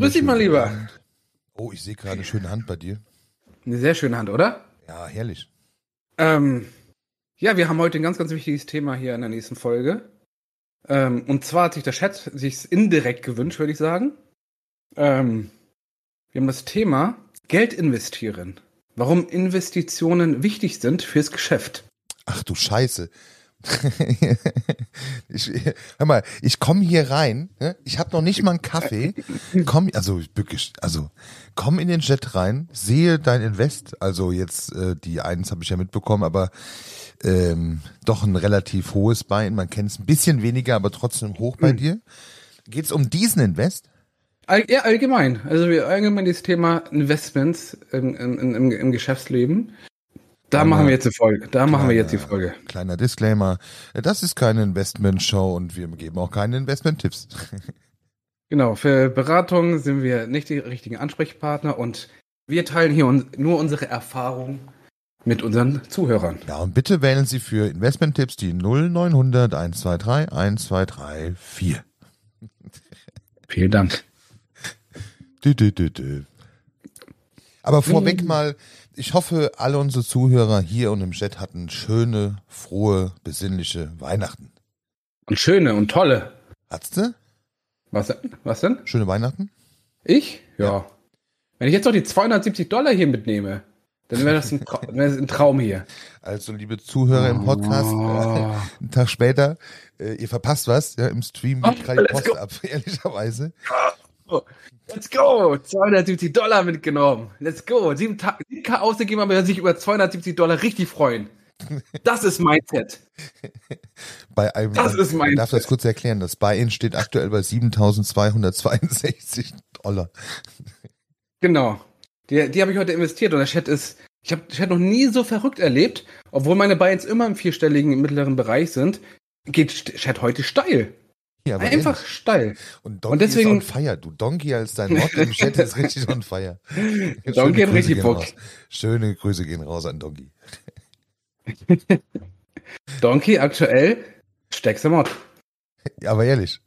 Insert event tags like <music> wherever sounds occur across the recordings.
Grüß dich mal lieber. Oh, ich sehe gerade eine schöne Hand bei dir. Eine sehr schöne Hand, oder? Ja, herrlich. Ähm, ja, wir haben heute ein ganz, ganz wichtiges Thema hier in der nächsten Folge. Ähm, und zwar hat sich der Chat sich indirekt gewünscht, würde ich sagen. Ähm, wir haben das Thema Geld investieren. Warum Investitionen wichtig sind fürs Geschäft. Ach du Scheiße. <laughs> ich, hör mal, ich komme hier rein, ne? ich habe noch nicht mal einen Kaffee, komm, also wirklich, also komm in den Jet rein, sehe dein Invest, also jetzt äh, die eins habe ich ja mitbekommen, aber ähm, doch ein relativ hohes Bein, man kennt es ein bisschen weniger, aber trotzdem hoch bei dir. Geht's um diesen Invest? All, ja, allgemein. Also wir allgemein dieses Thema Investments im, im, im, im Geschäftsleben. Da Kleiner- machen wir jetzt die Folge. Da machen wir jetzt die Kleiner- Folge. Kleiner Disclaimer, das ist keine Investment-Show und wir geben auch keine Investment-Tipps. <laughs> Genau, für Beratung sind wir nicht die richtigen Ansprechpartner und wir teilen hier un nur unsere Erfahrung mit unseren Zuhörern. Ja, und bitte wählen Sie für Investment-Tipps die 0900 123 1234. Vielen Dank. Dü, dü, dü, dü. Aber vorweg mal, ich hoffe, alle unsere Zuhörer hier und im Chat hatten schöne, frohe, besinnliche Weihnachten. Und schöne und tolle. Hattest du? Was denn? Was denn? Schöne Weihnachten? Ich? Ja. Wenn ich jetzt noch die 270 Dollar hier mitnehme, dann wäre das wäre das ein Traum hier. Also, liebe Zuhörer im Podcast, Oh. äh, einen Tag später, äh, ihr verpasst was, ja, im Stream geht Oh, gerade die Post go. ab, <laughs> ehrlicherweise. Let's go! 270 Dollar mitgenommen. Let's go! 7 Ta- 7K ausgegeben, aber sich über 270 Dollar richtig freuen. Das ist Mindset. <laughs> Bei einem, Das ist mein ich darf das kurz erklären, das Buy-in steht aktuell bei 7262 <laughs> Dollar. Genau. Die, die habe ich heute investiert und der Chat ist, ich habe Chat noch nie so verrückt erlebt, obwohl meine Buy-ins immer im vierstelligen mittleren Bereich sind, geht Chat heute steil. Ja, Einfach ehrlich. steil. Und Donkey Und deswegen- ist on fire. Du Donkey als dein Mod im Chat ist richtig on fire. <laughs> Donkey hat richtig Bock. raus. Schöne Grüße gehen raus an Donkey. <laughs> Donkey aktuell stärkster Mod. Ja, aber ehrlich.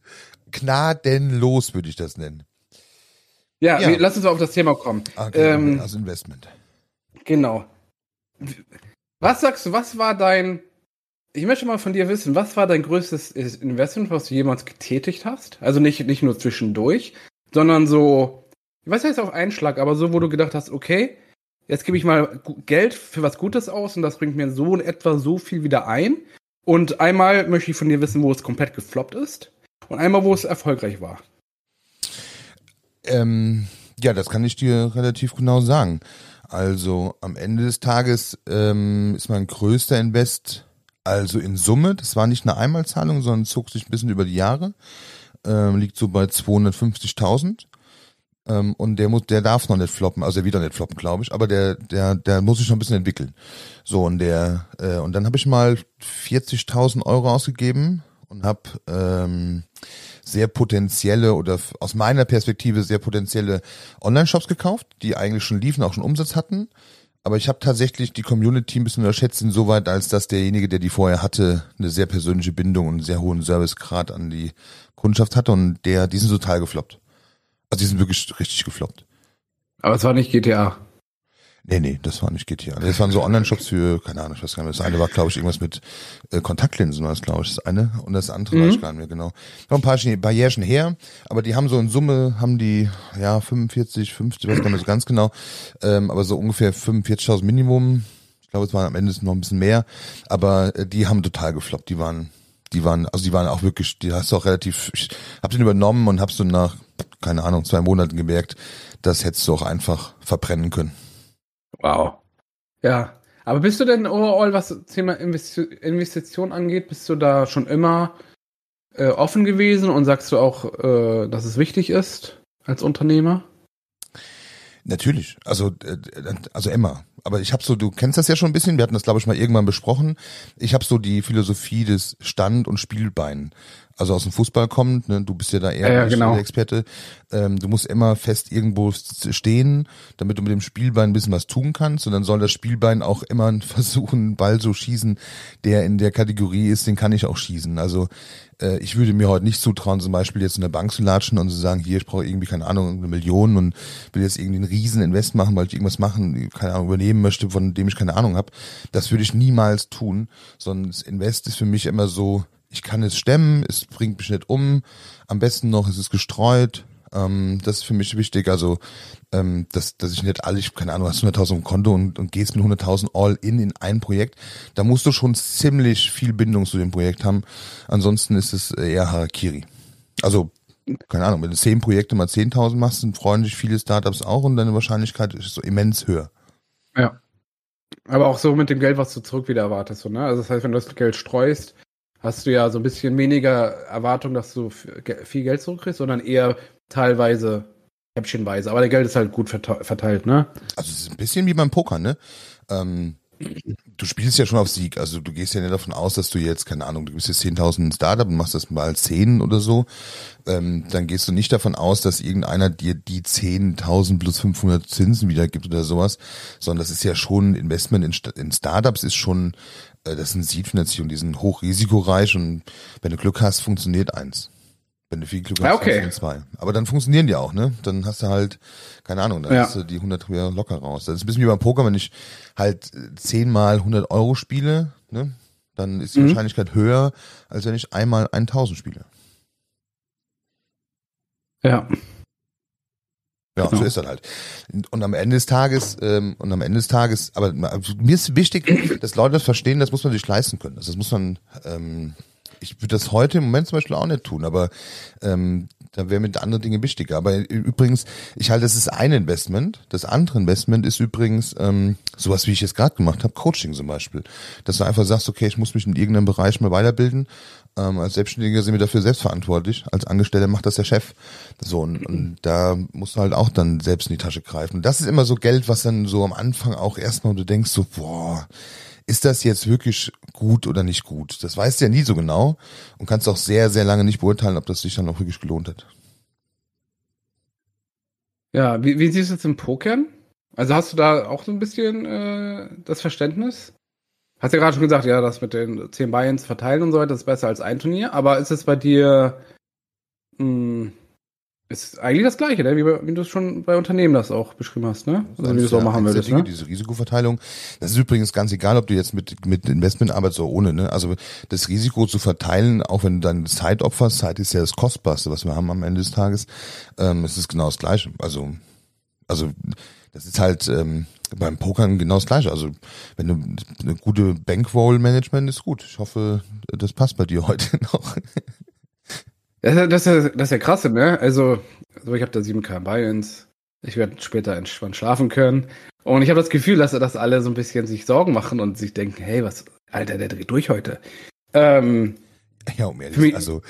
Gnadenlos würde ich das nennen. Ja, Ja. Wir, lass uns mal auf das Thema kommen. Okay, Ähm, also Investment. Genau. Was sagst du, was war dein, ich möchte mal von dir wissen, was war dein größtes Investment, was du jemals getätigt hast? Also nicht, nicht nur zwischendurch, sondern so, was heißt auf einen Schlag, aber so, wo du gedacht hast, okay, jetzt gebe ich mal Geld für was Gutes aus und das bringt mir so in etwa so viel wieder ein. Und einmal möchte ich von dir wissen, wo es komplett gefloppt ist. Und einmal, wo es erfolgreich war. Ähm, ja, das kann ich dir relativ genau sagen. Also am Ende des Tages ähm, ist mein größter Invest, also in Summe, das war nicht eine Einmalzahlung, sondern zog sich ein bisschen über die Jahre, ähm, liegt so bei 250.000. Ähm, und der muss, der darf noch nicht floppen, also er wird noch nicht floppen, glaube ich, aber der, der, der muss sich noch ein bisschen entwickeln. So und der, äh, und dann habe ich mal 40.000 Euro ausgegeben und habe ähm, sehr potenzielle oder aus meiner Perspektive sehr potenzielle Online-Shops gekauft, die eigentlich schon liefen, auch schon Umsatz hatten. Aber ich habe tatsächlich die Community ein bisschen unterschätzt, insoweit, als dass derjenige, der die vorher hatte, eine sehr persönliche Bindung und einen sehr hohen Servicegrad an die Kundschaft hatte und der, die sind total gefloppt. Also die sind wirklich richtig gefloppt. Aber es war nicht GTA. Nee, nee, das war nicht GTA. Das waren so Online-Shops für, keine Ahnung, ich weiß gar nicht, das eine war, glaube ich, irgendwas mit äh, Kontaktlinsen war das, glaube ich, das eine. Und das andere Mhm. weiß ich gar nicht mehr genau. Noch ein paar Barrieren her, aber die haben so in Summe, haben die, ja, 45, 50, weiß gar nicht mehr so ganz genau, ähm, aber so ungefähr 45.000 Minimum. Ich glaube, es waren am Ende noch ein bisschen mehr, aber äh, die haben total gefloppt. Die waren, die waren, also die waren auch wirklich, die hast du auch relativ, ich hab den übernommen und hab's so nach, keine Ahnung, zwei Monaten gemerkt, das hättest du auch einfach verbrennen können. Wow. Ja. Aber bist du denn overall, was das Thema Investi Investition angeht, bist du da schon immer äh, offen gewesen und sagst du auch, äh, dass es wichtig ist als Unternehmer? Natürlich, also äh, also Emma. Aber ich habe so, du kennst das ja schon ein bisschen. Wir hatten das glaube ich mal irgendwann besprochen. Ich habe so die Philosophie des Stand- und Spielbein also aus dem Fußball kommt, ne, du bist ja da eher ja, ja, genau. Experte, ähm, du musst immer fest irgendwo stehen, damit du mit dem Spielbein ein bisschen was tun kannst und dann soll das Spielbein auch immer <laughs> versuchen, einen Ball so schießen, der in der Kategorie ist, den kann ich auch schießen. Also äh, ich würde mir heute nicht zutrauen, zum Beispiel jetzt in der Bank zu latschen und zu sagen, hier, ich brauche irgendwie, keine Ahnung, eine Million und will jetzt irgendwie einen riesen Invest machen, weil ich irgendwas machen, keine Ahnung, übernehmen möchte, von dem ich keine Ahnung habe. Das würde ich niemals tun, sondern das Invest ist für mich immer so, ich kann es stemmen, es bringt mich nicht um. Am besten noch, es ist gestreut. Ähm, das ist für mich wichtig. Also, ähm, dass, dass ich nicht alle, ich, keine Ahnung, hast 100.000 im Konto und, und gehst mit 100.000 all in in ein Projekt. Da musst du schon ziemlich viel Bindung zu dem Projekt haben. Ansonsten ist es eher Harakiri. Also, keine Ahnung, wenn du zehn Projekte mal 10.000 machst, dann freuen sich viele Startups auch und deine Wahrscheinlichkeit ist so immens höher. Ja. Aber auch so mit dem Geld, was du zurück wieder erwartest, so, ne? Also das heißt, wenn du das Geld streust, hast du ja so ein bisschen weniger Erwartung, dass du viel Geld zurückkriegst, sondern eher teilweise häppchenweise. Aber der Geld ist halt gut verteilt, ne? Also es ist ein bisschen wie beim Poker, ne? Ähm, du spielst ja schon auf Sieg. Also du gehst ja nicht davon aus, dass du jetzt, keine Ahnung, du bist jetzt 10.000 Startup und machst das mal 10 oder so. Ähm, dann gehst du nicht davon aus, dass irgendeiner dir die 10.000 plus 500 Zinsen wiedergibt oder sowas, sondern das ist ja schon Investment in, in Startups ist schon das sind Seed-Finanzierungen, die sind hochrisikoreich und wenn du Glück hast, funktioniert eins. Wenn du viel Glück hast, ja, okay. funktionieren zwei. Aber dann funktionieren die auch, ne? Dann hast du halt, keine Ahnung, dann ja. hast du die 100 wieder locker raus. Das ist ein bisschen wie beim Poker, wenn ich halt zehnmal 100 Euro spiele, ne? Dann ist die mhm. Wahrscheinlichkeit höher, als wenn ich einmal 1000 spiele. Ja. Ja, genau. so ist das halt. Und am Ende des Tages, ähm, und am Ende des Tages, aber mir ist wichtig, dass Leute das verstehen, das muss man sich leisten können. Also das muss man, ähm, ich würde das heute im Moment zum Beispiel auch nicht tun, aber ähm, da wäre mir andere Dinge wichtiger. Aber übrigens, ich halte, das ist ein Investment. Das andere Investment ist übrigens ähm, sowas, wie ich jetzt gerade gemacht habe, Coaching zum Beispiel. Dass du einfach sagst, okay, ich muss mich in irgendeinem Bereich mal weiterbilden. Ähm, als Selbstständiger sind wir dafür selbstverantwortlich. Als Angestellter macht das der Chef. So, und, und da musst du halt auch dann selbst in die Tasche greifen. Und das ist immer so Geld, was dann so am Anfang auch erstmal du denkst so, boah, ist das jetzt wirklich gut oder nicht gut? Das weißt du ja nie so genau und kannst auch sehr, sehr lange nicht beurteilen, ob das sich dann auch wirklich gelohnt hat. Ja, wie, wie siehst du es im Pokern? Also hast du da auch so ein bisschen äh, das Verständnis? Hast ja gerade schon gesagt, ja, das mit den 10 Buy-ins verteilen und so weiter ist besser als ein Turnier, aber ist es bei dir mh, hm, ist eigentlich das Gleiche, ne? wie, wie du es schon bei Unternehmen das auch beschrieben hast, ne? Also wie du es auch machen würdest, Dinge, ne? Diese Risikoverteilung. Das ist übrigens ganz egal, ob du jetzt mit, mit Investment arbeitest oder ohne, ne? Also das Risiko zu verteilen, auch wenn du dann Zeit opferst, Zeit ist ja das Kostbarste, was wir haben am Ende des Tages, ähm, es ist genau das Gleiche. Also, also das ist halt ähm, beim Pokern genau das Gleiche. Also wenn du eine gute Bankroll-Management ist gut. Ich hoffe, das passt bei dir heute <laughs> noch. Das, das, das, das ist ja krass, ne? Also, also ich habe da 7K Buy-ins. Ich werde später entspannt schlafen können. Und ich habe das Gefühl, dass, dass alle so ein bisschen sich Sorgen machen und sich denken, hey, was, Alter, der dreht durch heute. Ähm, ja, um ehrlich, also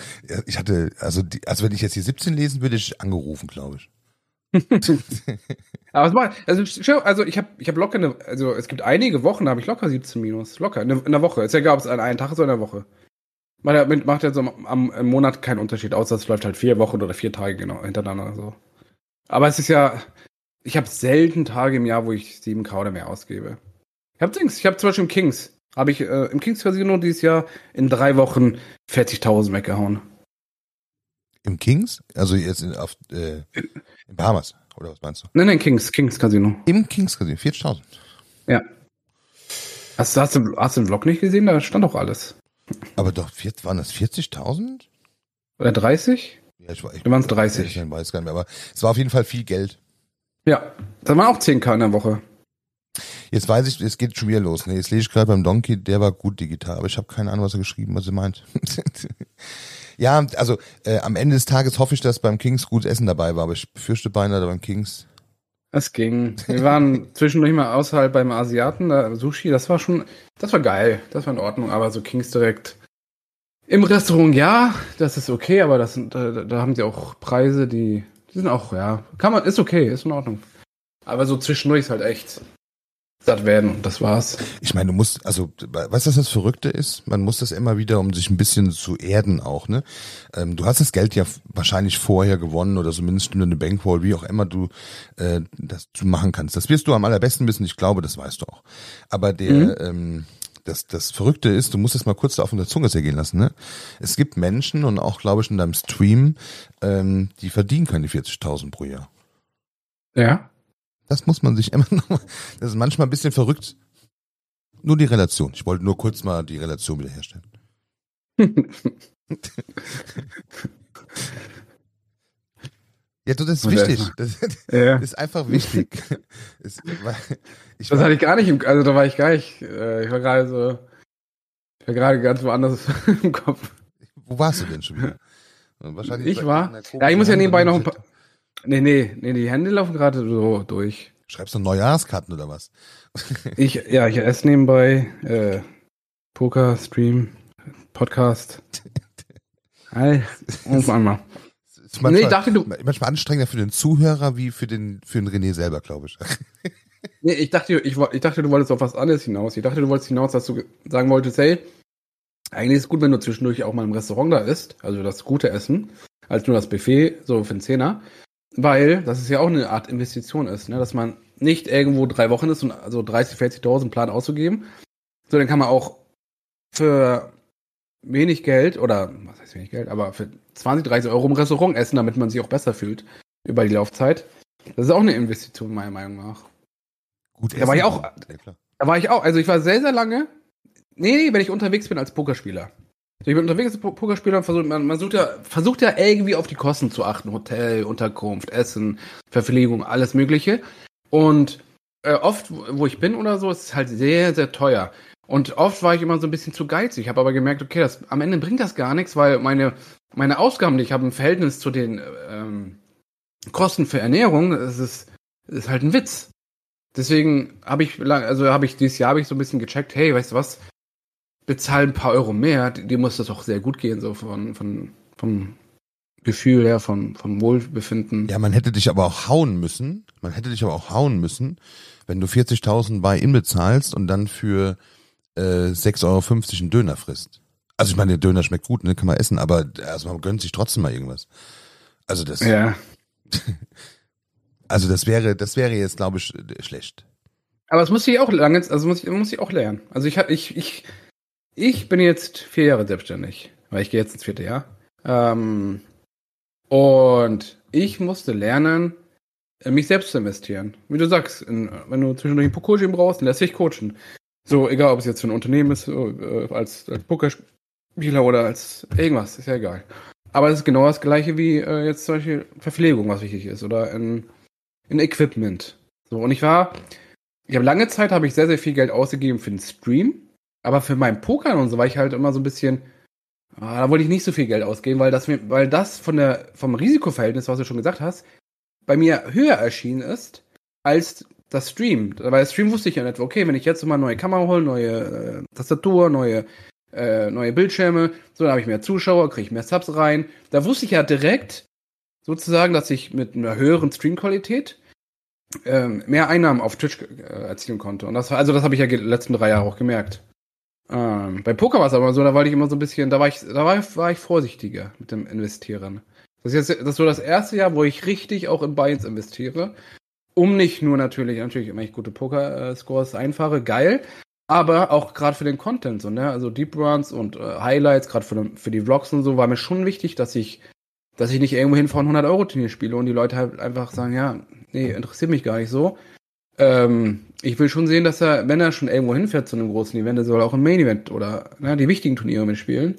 ich hatte, also die, also wenn ich jetzt hier 17 lesen würde, ich angerufen, glaube ich. <laughs> Aber es war, also, also ich habe ich hab locker eine, also es gibt einige Wochen, da habe ich locker 17 Minus. Locker, in, der Woche. Ist ja egal, ob es an einem Tag ist oder in der Woche. Macht, macht ja so am, am, Monat keinen Unterschied, außer es läuft halt vier Wochen oder vier Tage genau hintereinander so. Aber es ist ja, ich habe selten Tage im Jahr, wo ich 7K oder mehr ausgebe. Ich habe Dings, ich habe zum Beispiel im Kings, habe ich äh, im Kings Casino dieses Jahr in drei Wochen 40.000 weggehauen. Im Kings? Also jetzt in, auf, äh, in Bahamas, oder was meinst du? Nein, nein, Kings, Kings Casino. Im Kings Casino, 40.000? Ja. Hast, hast, du, hast du den Vlog nicht gesehen? Da stand doch alles. Aber doch, waren das 40.000? Oder 30? Ja, ich, ich, ich waren es 30. Ich weiß gar nicht mehr, aber es war auf jeden Fall viel Geld. Ja, das waren auch 10k in der Woche. Jetzt weiß ich, es geht schon wieder los. Ne? Jetzt lese ich gerade beim Donkey, der war gut digital, aber ich habe keine Ahnung, was er geschrieben, was er meint. <laughs> ja, also äh, am Ende des Tages hoffe ich, dass beim Kings gut Essen dabei war, aber ich befürchte beinahe beim Kings. Es ging. Wir waren zwischendurch mal außerhalb beim Asiaten, da Sushi, das war schon, das war geil, das war in Ordnung, aber so Kings direkt. Im Restaurant ja, das ist okay, aber das sind, da, da haben sie auch Preise, die, die sind auch, ja, kann man, ist okay, ist in Ordnung. Aber so zwischendurch ist halt echt satt werden das war's. Ich meine, du musst, also, weißt du, was das Verrückte ist? Man muss das immer wieder, um sich ein bisschen zu erden auch, ne? Ähm, du hast das Geld ja wahrscheinlich vorher gewonnen oder zumindest stimmt eine Bankroll, wie auch immer du äh, das du machen kannst. Das wirst du am allerbesten wissen, ich glaube, das weißt du auch. Aber der, mhm. ähm, das, das Verrückte ist, du musst es mal kurz da auf der Zunge zergehen lassen, ne? Es gibt Menschen und auch, glaube ich, in deinem Stream, ähm, die verdienen keine 40.000 pro Jahr. Ja. Das muss man sich <laughs> immer noch, das ist manchmal ein bisschen verrückt. Nur die Relation. Ich wollte nur kurz mal die Relation wiederherstellen. <laughs> ja, du, das ist wichtig. Das, <laughs> ja. ist einfach wichtig. Das, ich das hatte ich gar nicht im, also da war ich gar nicht, äh, ich war gerade so, ich war gerade ganz woanders im Kopf. Wo warst du denn schon wieder? Wahrscheinlich ich war, ja, ich muss ja nebenbei noch ein paar, Nee, nee, nee, die Hände laufen gerade so durch. Schreibst du Neujahrskarten oder was? <laughs> ich, ja, ich esse nebenbei äh, Poker, Stream, Podcast. All, auf einmal. Ist manchmal, nee, ich dachte, du, manchmal anstrengender für den Zuhörer wie für den, für den René selber, glaube ich. <laughs> nee, ich dachte, ich, ich dachte, du wolltest auf was anderes hinaus. Ich dachte, du wolltest hinaus, dass du sagen wolltest, hey, eigentlich ist es gut, wenn du zwischendurch auch mal im Restaurant da isst, also das gute Essen, als nur das Buffet, so für den Zehner. Weil das ist ja auch eine Art Investition ist, ne? dass man nicht irgendwo drei Wochen ist und also 30, 40.000 Plan auszugeben. So, dann kann man auch für wenig Geld oder was heißt wenig Geld, aber für 20, 30 Euro im Restaurant essen, damit man sich auch besser fühlt über die Laufzeit. Das ist auch eine Investition meiner Meinung nach. Gut, da war ich auch. Da war ich auch. Also ich war sehr, sehr lange. Nee, nee, wenn ich unterwegs bin als Pokerspieler. Ich bin unterwegs Pokerspieler und versucht, man, man sucht ja, versucht ja irgendwie auf die Kosten zu achten. Hotel, Unterkunft, Essen, Verpflegung, alles Mögliche. Und äh, oft, wo ich bin oder so, ist es halt sehr, sehr teuer. Und oft war ich immer so ein bisschen zu geizig. Ich habe aber gemerkt, okay, das, am Ende bringt das gar nichts, weil meine, meine Ausgaben, die ich habe im Verhältnis zu den ähm, Kosten für Ernährung, das ist, das ist halt ein Witz. Deswegen habe ich, also habe ich dieses Jahr habe ich so ein bisschen gecheckt, hey, weißt du was, bezahl ein paar Euro mehr, dir muss das auch sehr gut gehen, so von, von, vom Gefühl her, vom, vom Wohlbefinden. Ja, man hätte dich aber auch hauen müssen. Man hätte dich aber auch hauen müssen, wenn du 40.000 bei ihm bezahlst und dann für äh, 6,50 Euro einen Döner frisst. Also ich meine, der Döner schmeckt gut, ne, kann man essen, aber also man gönnt sich trotzdem mal irgendwas. Also das. Ja. <laughs> Also das wäre, das wäre jetzt, glaube ich, schlecht. Aber es muss ich auch lange, also muss ich, muss ich auch lernen. Also ich ich, ich, ich bin jetzt vier Jahre selbstständig, weil ich gehe jetzt ins vierte Jahr. Ähm, und ich musste lernen, äh, mich selbst zu investieren. Wie du sagst, in, wenn du zwischendurch ein Coaching brauchst, dann lässt dich coachen. So, egal ob es jetzt für ein Unternehmen ist, äh, als, als Pokerspieler oder als irgendwas, ist ja egal. Aber es ist genau das gleiche wie äh, jetzt solche Verpflegung, was wichtig ist, oder in, in Equipment. So, und ich war, ich habe lange Zeit habe ich sehr, sehr viel Geld ausgegeben für den Stream aber für mein Poker und so war ich halt immer so ein bisschen, ah, da wollte ich nicht so viel Geld ausgeben, weil das, weil das von der, vom Risikoverhältnis, was du schon gesagt hast, bei mir höher erschienen ist als das Stream. Weil Stream wusste ich ja nicht, okay, wenn ich jetzt mal neue Kamera hole, neue äh, Tastatur, neue, äh, neue Bildschirme, so, dann habe ich mehr Zuschauer, kriege ich mehr Subs rein. Da wusste ich ja direkt sozusagen, dass ich mit einer höheren Streamqualität ähm, mehr Einnahmen auf Twitch äh, erzielen konnte. Und das also das habe ich ja die letzten drei Jahre auch gemerkt. Ähm, bei Poker war es aber so, da war ich immer so ein bisschen, da war ich, da war, war ich vorsichtiger mit dem Investieren. Das ist jetzt das ist so das erste Jahr, wo ich richtig auch in Binds investiere. Um nicht nur natürlich, natürlich, wenn ich gute Poker-Scores einfahre, geil, aber auch gerade für den Content, so, ne? Also Deep Runs und äh, Highlights, gerade für, für die Vlogs und so, war mir schon wichtig, dass ich, dass ich nicht irgendwo hinfahre 100 Euro Turnier spiele und die Leute halt einfach sagen, ja, nee, interessiert mich gar nicht so. Ähm, ich will schon sehen, dass er, wenn er schon irgendwo hinfährt zu einem großen Event, er soll auch im Main Event oder ne, die wichtigen Turniere mitspielen.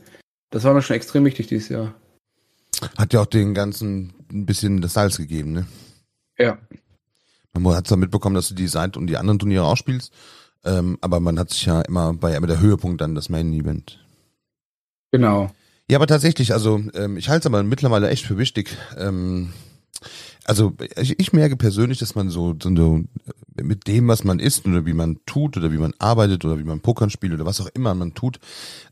Das war mir schon extrem wichtig dieses Jahr. Hat ja auch den ganzen ein bisschen das Salz gegeben, ne? Ja. Man hat zwar mitbekommen, dass du die Seite und die anderen Turniere auch spielst, ähm, aber man hat sich ja immer bei immer der Höhepunkt dann das Main Event. Genau. Ja, aber tatsächlich, also ähm, ich halte es aber mittlerweile echt für wichtig. Ähm, also ich, ich merke persönlich, dass man so, so mit dem, was man isst oder wie man tut oder wie man arbeitet oder wie man Pokern spielt oder was auch immer man tut,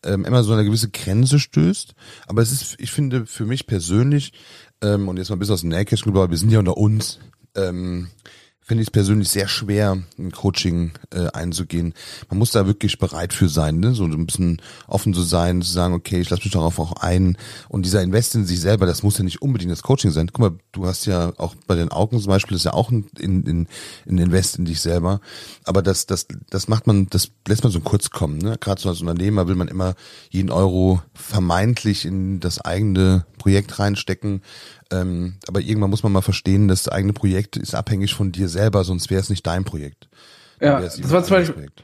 ähm, immer so eine gewisse Grenze stößt. Aber es ist, ich finde, für mich persönlich, ähm, und jetzt mal ein bisschen aus dem Nähkästchen, wir sind ja unter uns, ähm, finde ich es persönlich sehr schwer, ein Coaching äh, einzugehen. Man muss da wirklich bereit für sein, ne? so ein bisschen offen zu sein, zu sagen, okay, ich lasse mich darauf auch ein. Und dieser Invest in sich selber, das muss ja nicht unbedingt das Coaching sein. Guck mal, du hast ja auch bei den Augen zum Beispiel, das ist ja auch ein, in, in, ein Invest in dich selber. Aber das, das, das macht man, das lässt man so kurz kommen. Ne? Gerade so als Unternehmer will man immer jeden Euro vermeintlich in das eigene Projekt reinstecken. Ähm, aber irgendwann muss man mal verstehen, das eigene Projekt ist abhängig von dir selber, sonst wäre es nicht dein Projekt. Ja, das war zum Beispiel, Projekt.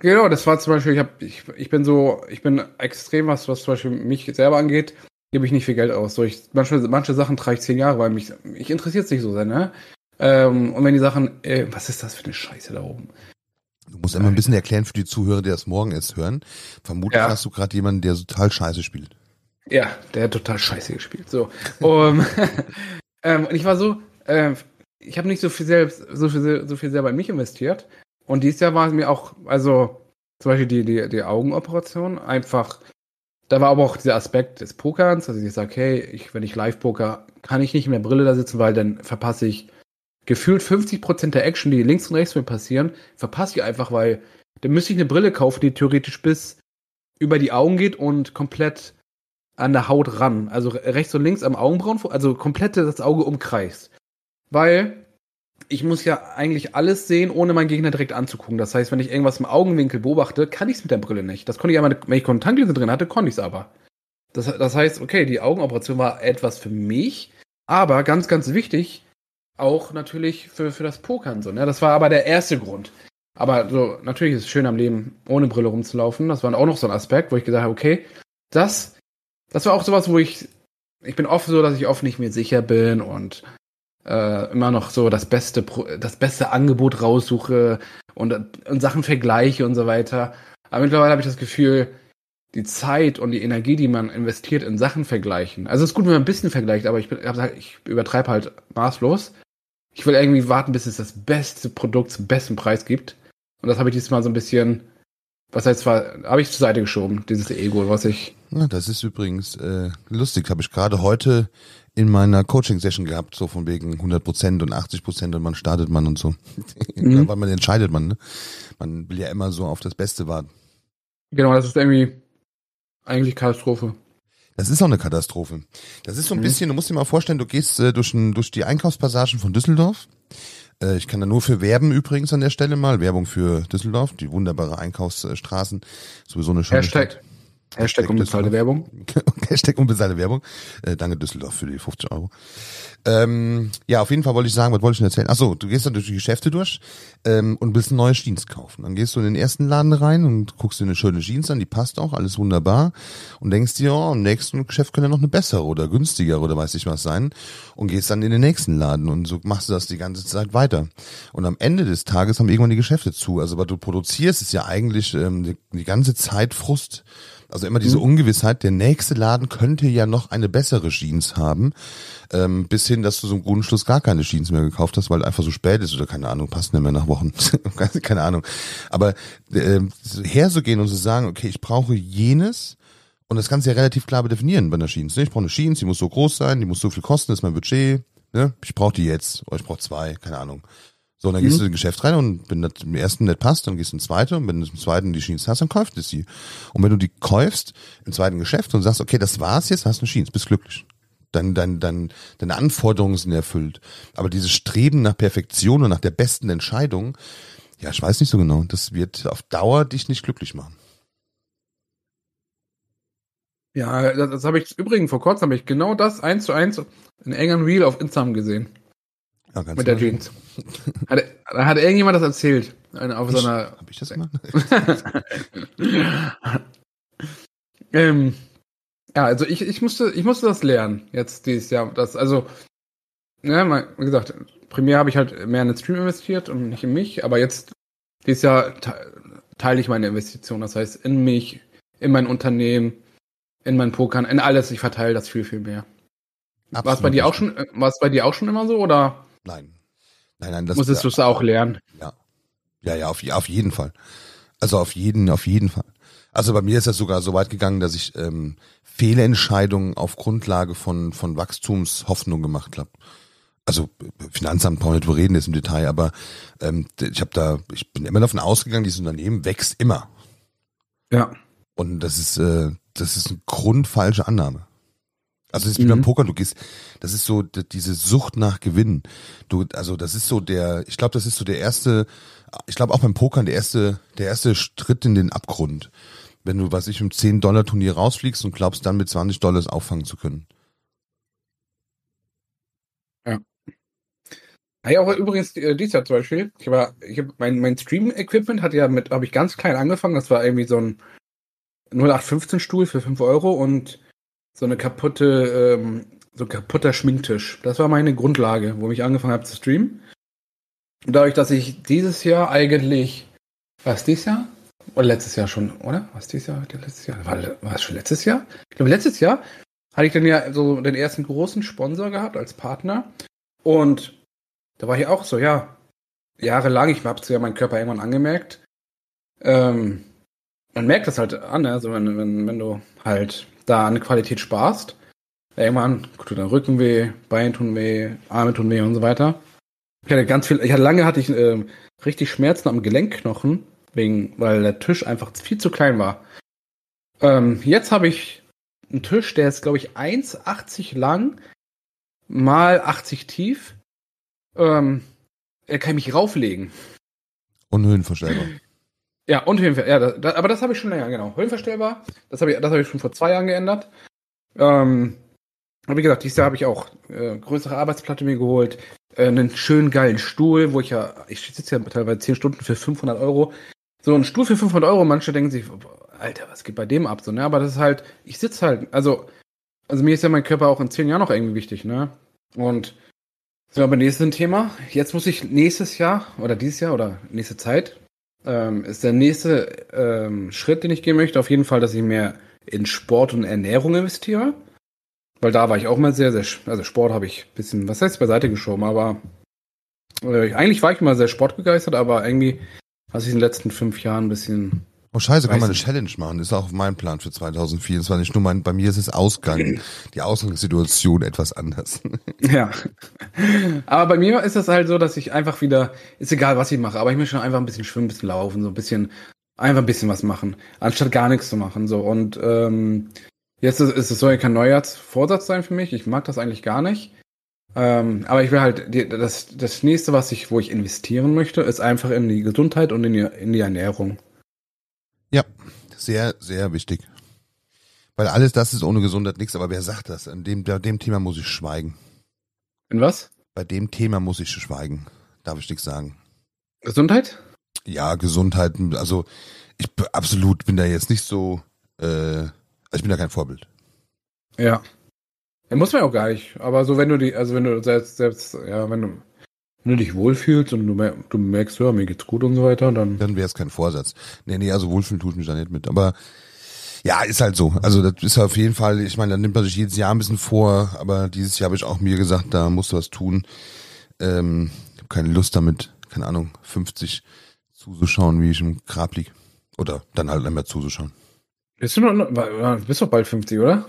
genau, das war zum Beispiel, ich, hab, ich, ich bin so, ich bin extrem, was, was zum Beispiel mich selber angeht, gebe ich nicht viel Geld aus. So ich, manche, manche Sachen trage ich zehn Jahre, weil mich, mich interessiert es nicht so sehr, ne? Ähm, und wenn die Sachen, äh, was ist das für eine Scheiße da oben? Du musst immer ein bisschen erklären für die Zuhörer, die das morgen erst hören. Vermutlich ja. hast du gerade jemanden, der total scheiße spielt. Ja, der hat total scheiße gespielt. So. um, <laughs> ähm, und ich war so, äh, ich habe nicht so viel selbst, so viel, so viel selber in mich investiert. Und dieses Jahr war mir auch, also zum Beispiel die, die, die Augenoperation, einfach, da war aber auch dieser Aspekt des Pokerns, also ich sage, hey, ich, wenn ich live poker, kann ich nicht in der Brille da sitzen, weil dann verpasse ich gefühlt 50% der Action, die links und rechts mir passieren, verpasse ich einfach, weil dann müsste ich eine Brille kaufen, die theoretisch bis über die Augen geht und komplett an der Haut ran. Also rechts und links am Augenbrauen, also komplett das Auge umkreist. Weil ich muss ja eigentlich alles sehen, ohne meinen Gegner direkt anzugucken. Das heißt, wenn ich irgendwas im Augenwinkel beobachte, kann ich es mit der Brille nicht. Das konnte ich einmal, wenn ich Kontaktlinse drin hatte, konnte ich es aber. Das, das heißt, okay, die Augenoperation war etwas für mich, aber ganz, ganz wichtig, auch natürlich für, für das Pokern so. Ne? Das war aber der erste Grund. Aber so, natürlich ist es schön am Leben, ohne Brille rumzulaufen. Das war auch noch so ein Aspekt, wo ich gesagt habe, okay, das das war auch sowas, wo ich, ich bin oft so, dass ich oft nicht mir sicher bin und äh, immer noch so das beste, das beste Angebot raussuche und, und Sachen vergleiche und so weiter. Aber mittlerweile habe ich das Gefühl, die Zeit und die Energie, die man investiert in Sachen vergleichen. Also es ist gut, wenn man ein bisschen vergleicht, aber ich, ich übertreibe halt maßlos. Ich will irgendwie warten, bis es das beste Produkt zum besten Preis gibt. Und das habe ich diesmal so ein bisschen was heißt zwar, habe ich zur Seite geschoben, dieses Ego, was ich. Ja, das ist übrigens äh, lustig, habe ich gerade heute in meiner Coaching-Session gehabt, so von wegen 100% und 80% und man startet man und so. <laughs> Mhm. Weil man entscheidet man, ne? Man will ja immer so auf das Beste warten. Genau, das ist irgendwie eigentlich Katastrophe. Das ist auch eine Katastrophe. Das ist so ein mhm. bisschen, du musst dir mal vorstellen, du gehst äh, durch, ein, durch die Einkaufspassagen von Düsseldorf äh, ich kann da nur für werben übrigens an der Stelle mal. Werbung für Düsseldorf, die wunderbare Einkaufsstraßen. Sowieso eine schöne Hashtag. Stadt. Hashtag unbezahlte Werbung. <laughs> Hashtag unbezahlte Werbung. Äh, danke Düsseldorf für die 50 Euro. Ähm, ja, auf jeden Fall wollte ich sagen, was wollte ich denn erzählen? Achso, du gehst dann durch die Geschäfte durch ähm, und willst neue Jeans kaufen. Dann gehst du in den ersten Laden rein und guckst dir eine schöne Jeans an, die passt auch, alles wunderbar. Und denkst dir, oh, im nächsten Geschäft könnte noch eine bessere oder günstigere oder weiß ich was sein. Und gehst dann in den nächsten Laden und so machst du das die ganze Zeit weiter. Und am Ende des Tages haben irgendwann die Geschäfte zu. Also was du produzierst, ist ja eigentlich ähm, die, die ganze Zeit Frust. Also immer diese mhm. Ungewissheit, der nächste Laden könnte ja noch eine bessere Jeans haben, ähm, bis hin, dass du so im Grundschluss gar keine Jeans mehr gekauft hast, weil einfach so spät ist oder keine Ahnung, passt nicht mehr nach Wochen, <laughs> keine Ahnung. Aber äh, herzugehen und zu sagen, okay, ich brauche jenes, und das kannst du ja relativ klar definieren bei einer Jeans. Ne? Ich brauche eine Jeans, die muss so groß sein, die muss so viel kosten, das ist mein Budget. Ne? Ich brauche die jetzt, oder ich brauche zwei, keine Ahnung. So, dann mhm. gehst du in Geschäft rein und wenn das im ersten nicht passt, dann gehst du ins zweite und wenn du im zweiten die Jeans hast, dann kaufst du sie. Und wenn du die kaufst im zweiten Geschäft und sagst, okay, das war's jetzt, hast du eine Jeans, bist glücklich. Dein, dein, dein, deine Anforderungen sind erfüllt. Aber dieses Streben nach Perfektion und nach der besten Entscheidung, ja, ich weiß nicht so genau, das wird auf Dauer dich nicht glücklich machen. Ja, das, das habe ich übrigens vor kurzem habe ich genau das eins zu eins in engem Reel auf Instagram gesehen. Ja, ganz mit der Jeans. <laughs> Hat, hat irgendjemand das erzählt? Auf ich, einer. Hab ich das gemacht? <laughs> ähm, ja, also ich, ich musste, ich musste das lernen jetzt dieses Jahr. Das, also, ja, mal, wie gesagt, primär habe ich halt mehr in den Stream investiert und nicht in mich, aber jetzt dieses Jahr teile ich meine Investition. Das heißt, in mich, in mein Unternehmen, in mein Pokern, in alles. Ich verteile das viel, viel mehr. War es bei dir auch schon, war es bei dir auch schon immer so oder Nein. Nein, nein, das musstest du es auch lernen? Ja. Ja, ja, auf, auf jeden Fall. Also auf jeden, auf jeden Fall. Also bei mir ist das sogar so weit gegangen, dass ich ähm, Fehlentscheidungen auf Grundlage von, von Wachstumshoffnung gemacht habe. Also Finanzamt brauchen wir nicht reden, ist im Detail, aber ähm, ich habe da, ich bin immer davon ausgegangen, dieses Unternehmen wächst immer. Ja. Und das ist, äh, das ist eine grundfalsche Annahme. Also das ist wie Mhm. beim Poker, du gehst, das ist so diese Sucht nach Gewinn. Du, also das ist so der, ich glaube, das ist so der erste, ich glaube auch beim Pokern der erste, der erste Schritt in den Abgrund. Wenn du, was ich, im 10 Dollar Turnier rausfliegst und glaubst dann mit 20 Dollars auffangen zu können. Ja, ja, auch übrigens äh, dieses Jahr zum Beispiel. Ich war, ich habe mein, mein Stream-Equipment hat ja mit, habe ich ganz klein angefangen. Das war irgendwie so ein 0815 Stuhl für 5 Euro und so eine kaputte, ähm, so ein kaputter Schminktisch. Das war meine Grundlage, wo ich angefangen habe zu streamen. Und dadurch, dass ich dieses Jahr eigentlich, war es dieses Jahr? Oder letztes Jahr schon, oder? Was dieses Jahr? Ja, Letztes Jahr? War, war es schon letztes Jahr? Ich glaube, letztes Jahr hatte ich dann ja so den ersten großen Sponsor gehabt als Partner. Und da war ich auch so, ja, jahrelang, ich hab's ja meinen Körper irgendwann angemerkt. Ähm, man merkt das halt an, ne? also wenn, wenn, wenn du halt da an Qualität sparst, irgendwann tut dein Rücken weh, Beine tun weh, Arme tun weh und so weiter. Ich hatte ganz viel, ich hatte lange hatte ich ähm, richtig Schmerzen am Gelenkknochen, wegen, weil der Tisch einfach viel zu klein war. Ähm, jetzt habe ich einen Tisch, der ist, glaube ich, 1,80 lang mal 80 tief. Ähm, er kann mich rauflegen. Und Höhenverstellbar. Ja, und Höhenverstellbar. Ja, da, da, aber das habe ich schon länger, genau. Höhenverstellbar. Das habe ich, das habe ich schon vor zwei Jahren geändert. Ähm, wie gesagt, dieses Jahr habe ich auch äh, größere Arbeitsplatte mir geholt, äh, einen schönen geilen Stuhl, wo ich ja, ich sitze ja teilweise 10 Stunden für 500 Euro. So ein Stuhl für 500 Euro, manche denken sich, Alter, was geht bei dem ab? So, ne? Aber das ist halt, ich sitze halt, also, also mir ist ja mein Körper auch in zehn Jahren noch irgendwie wichtig, ne? Und so, aber nächstes Thema. Jetzt muss ich nächstes Jahr oder dieses Jahr oder nächste Zeit ähm, ist der nächste ähm, Schritt, den ich gehen möchte, auf jeden Fall, dass ich mehr in Sport und Ernährung investiere. Weil da war ich auch mal sehr, sehr, also Sport habe ich ein bisschen, was heißt beiseite geschoben, aber äh, eigentlich war ich mal sehr sportbegeistert, aber irgendwie hat sich in den letzten fünf Jahren ein bisschen Oh scheiße, kann man eine. Challenge machen. Ist auch meinem Plan für 2024. Nur mein, bei mir ist es Ausgang, die Ausgangssituation etwas anders. <laughs> Ja. Aber bei mir ist es halt so, dass ich einfach wieder, ist egal, was ich mache, aber ich möchte schon einfach ein bisschen schwimmen, ein bisschen laufen, so ein bisschen, einfach ein bisschen was machen, anstatt gar nichts zu machen. So. Und ähm, jetzt ist, ist es soll ja kein Neujahrsvorsatz sein für mich. Ich mag das eigentlich gar nicht. Ähm, aber ich will halt, die, das, das nächste, was ich, wo ich investieren möchte, ist einfach in die Gesundheit und in die, in die Ernährung. Sehr, sehr wichtig. Weil alles das ist ohne Gesundheit nichts, aber wer sagt das? An dem, bei dem Thema muss ich schweigen. In was? Bei dem Thema muss ich schweigen. Darf ich nichts sagen. Gesundheit? Ja, Gesundheit, also ich absolut bin da jetzt nicht so, äh, also ich bin da kein Vorbild. Ja. ja. Muss man auch gar nicht. Aber so, wenn du die, also wenn du selbst, selbst, ja, wenn du, wenn du dich wohlfühlst und du, mer du merkst, ja, mir geht's gut und so weiter, dann. Dann wäre es kein Vorsatz. Nee, nee, also wohlfühlen tut mich da nicht mit. Aber ja, ist halt so. Also das ist auf jeden Fall, ich meine, da nimmt man sich jedes Jahr ein bisschen vor, aber dieses Jahr habe ich auch mir gesagt, da musst du was tun. Ähm, ich habe keine Lust damit, keine Ahnung, 50 zuzuschauen, wie ich im Grab lieg. Oder dann halt einmal zuzuschauen. Bist du noch, wa- bist doch bald 50, oder?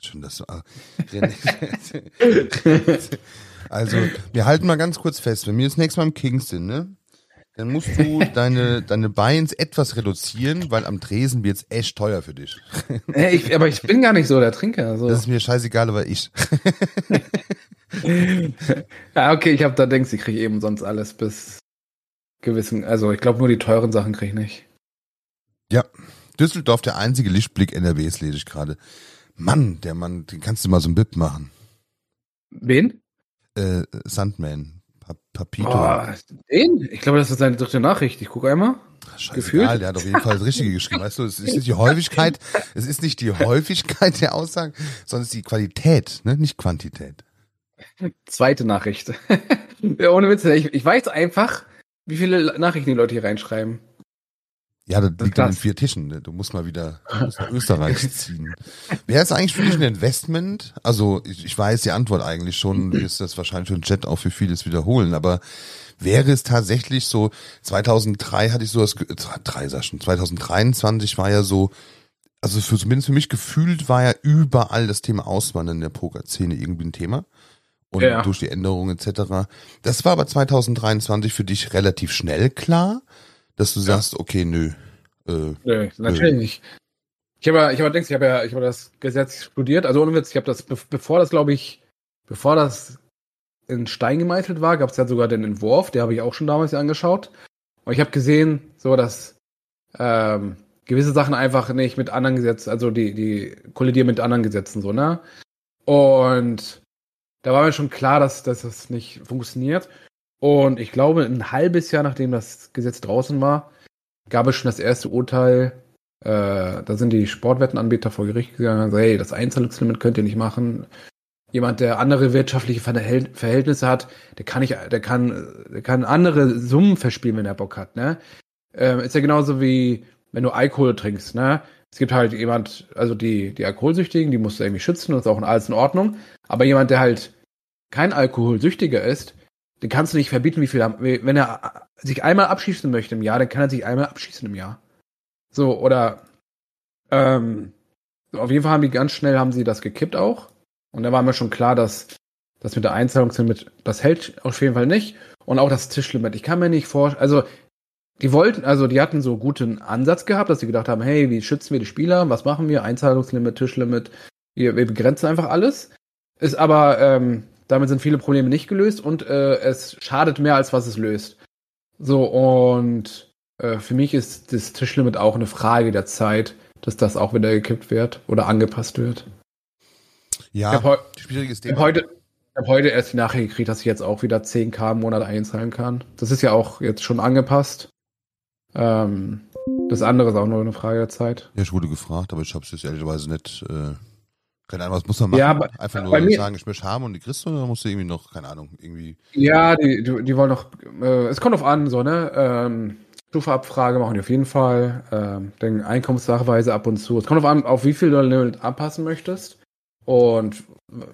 Schön, dass du. ah, <laughs> <laughs> Also, wir halten mal ganz kurz fest, wenn wir das nächste Mal im Kings sind, ne? Dann musst du <laughs> deine, deine Beins etwas reduzieren, weil am Tresen wird's echt teuer für dich. Ey, ich, aber ich bin gar nicht so der Trinker. So. Das ist mir scheißegal, aber ich. <laughs> ja, okay, ich habe da denkst, ich kriege eben sonst alles bis gewissen, also ich glaube nur die teuren Sachen kriege ich nicht. Ja. Düsseldorf, der einzige Lichtblick NRWs, lese ich gerade. Mann, der Mann, den kannst du mal so ein Bip machen. Wen? Äh, Sandman. Pa Papito. Oh, den? Ich glaube, das ist seine dritte Nachricht. Ich gucke einmal. Scheißegal, gefühlt. der hat auf jeden Fall das Richtige geschrieben. Weißt du, es ist nicht die Häufigkeit, <laughs> es ist nicht die Häufigkeit der Aussagen, sondern es ist die Qualität, ne? nicht Quantität. Zweite Nachricht. <laughs> ja, ohne Witz, ich, ich weiß einfach, wie viele Nachrichten die Leute hier reinschreiben. Ja, das Das liegt an den vier Tischen. Ne? Du musst mal wieder musst nach Österreich <laughs> ziehen. Wäre es eigentlich für dich ein Investment? Also ich, ich weiß die Antwort eigentlich schon, du wirst das wahrscheinlich im Chat auch für vieles wiederholen, aber wäre es tatsächlich so, 2003 hatte ich sowas, drei sag schon, 2023 war ja so, also für, zumindest für mich gefühlt war ja überall das Thema Auswandern in der Pokerszene irgendwie ein Thema. Und Ja. durch die Änderungen etc. Das war aber 2023 für dich relativ schnell klar, dass du sagst, okay, nö. Äh, Nö, natürlich nicht. Ich habe ja, ich habe denkst, ich habe ja, ich habe das Gesetz studiert, also ohne Witz, ich habe das, be- bevor das, glaube ich, bevor das in Stein gemeißelt war, gab es ja sogar den Entwurf, der habe ich auch schon damals angeschaut. Und ich habe gesehen, so dass ähm, gewisse Sachen einfach nicht mit anderen Gesetzen, also die, die kollidieren mit anderen Gesetzen, so, ne? Und da war mir schon klar, dass, dass das nicht funktioniert. Und ich glaube, ein halbes Jahr nachdem das Gesetz draußen war, gab es schon das erste Urteil. Äh, da sind die Sportwettenanbieter vor Gericht gegangen und haben gesagt, hey, das Einzahlungslimit könnt ihr nicht machen. Jemand, der andere wirtschaftliche Verhält- Verhältnisse hat, der kann nicht, der kann, der kann andere Summen verspielen, wenn er Bock hat, ne? Ähm, ist ja genauso wie, wenn du Alkohol trinkst, ne? Es gibt halt jemand, also die, die Alkoholsüchtigen, die musst du irgendwie schützen, das ist auch alles in Ordnung. Aber jemand, der halt kein Alkoholsüchtiger ist, den kannst du nicht verbieten, wie viel er, wenn er sich einmal abschießen möchte im Jahr, dann kann er sich einmal abschießen im Jahr. So, oder ähm, auf jeden Fall haben die ganz schnell haben sie das gekippt auch. Und da war mir schon klar, dass das mit der Einzahlungslimit, das hält auf jeden Fall nicht. Und auch das Tischlimit. Ich kann mir nicht vorstellen, also die wollten, also die hatten so guten Ansatz gehabt, dass sie gedacht haben, hey, wie schützen wir die Spieler? Was machen wir? Einzahlungslimit, Tischlimit, wir, wir begrenzen einfach alles. Ist aber, ähm, damit sind viele Probleme nicht gelöst und äh, es schadet mehr, als was es löst. So, und äh, für mich ist das Tischlimit auch eine Frage der Zeit, dass das auch wieder gekippt wird oder angepasst wird. Ja, habe schwieriges ich hab Thema. heute, ich hab heute erst die Nachricht gekriegt, dass ich jetzt auch wieder 10k im Monat einzahlen kann. Das ist ja auch jetzt schon angepasst. Ähm, das andere ist auch nur eine Frage der Zeit. Ja, ich wurde gefragt, aber ich habe es jetzt ehrlicherweise nicht. Äh, keine Ahnung, was muss man machen? Ja, aber- Einfach nur mir- sagen, ich möchte haben und die kriegst du, oder musst du irgendwie noch, keine Ahnung, irgendwie. Ja, die, die, die wollen noch, äh, es kommt auf an, so, ne? Ähm, Stufeabfrage machen die auf jeden Fall. Ähm, dann Einkommensnachweise ab und zu. Es kommt auf an, auf wie viel du Limit anpassen möchtest. Und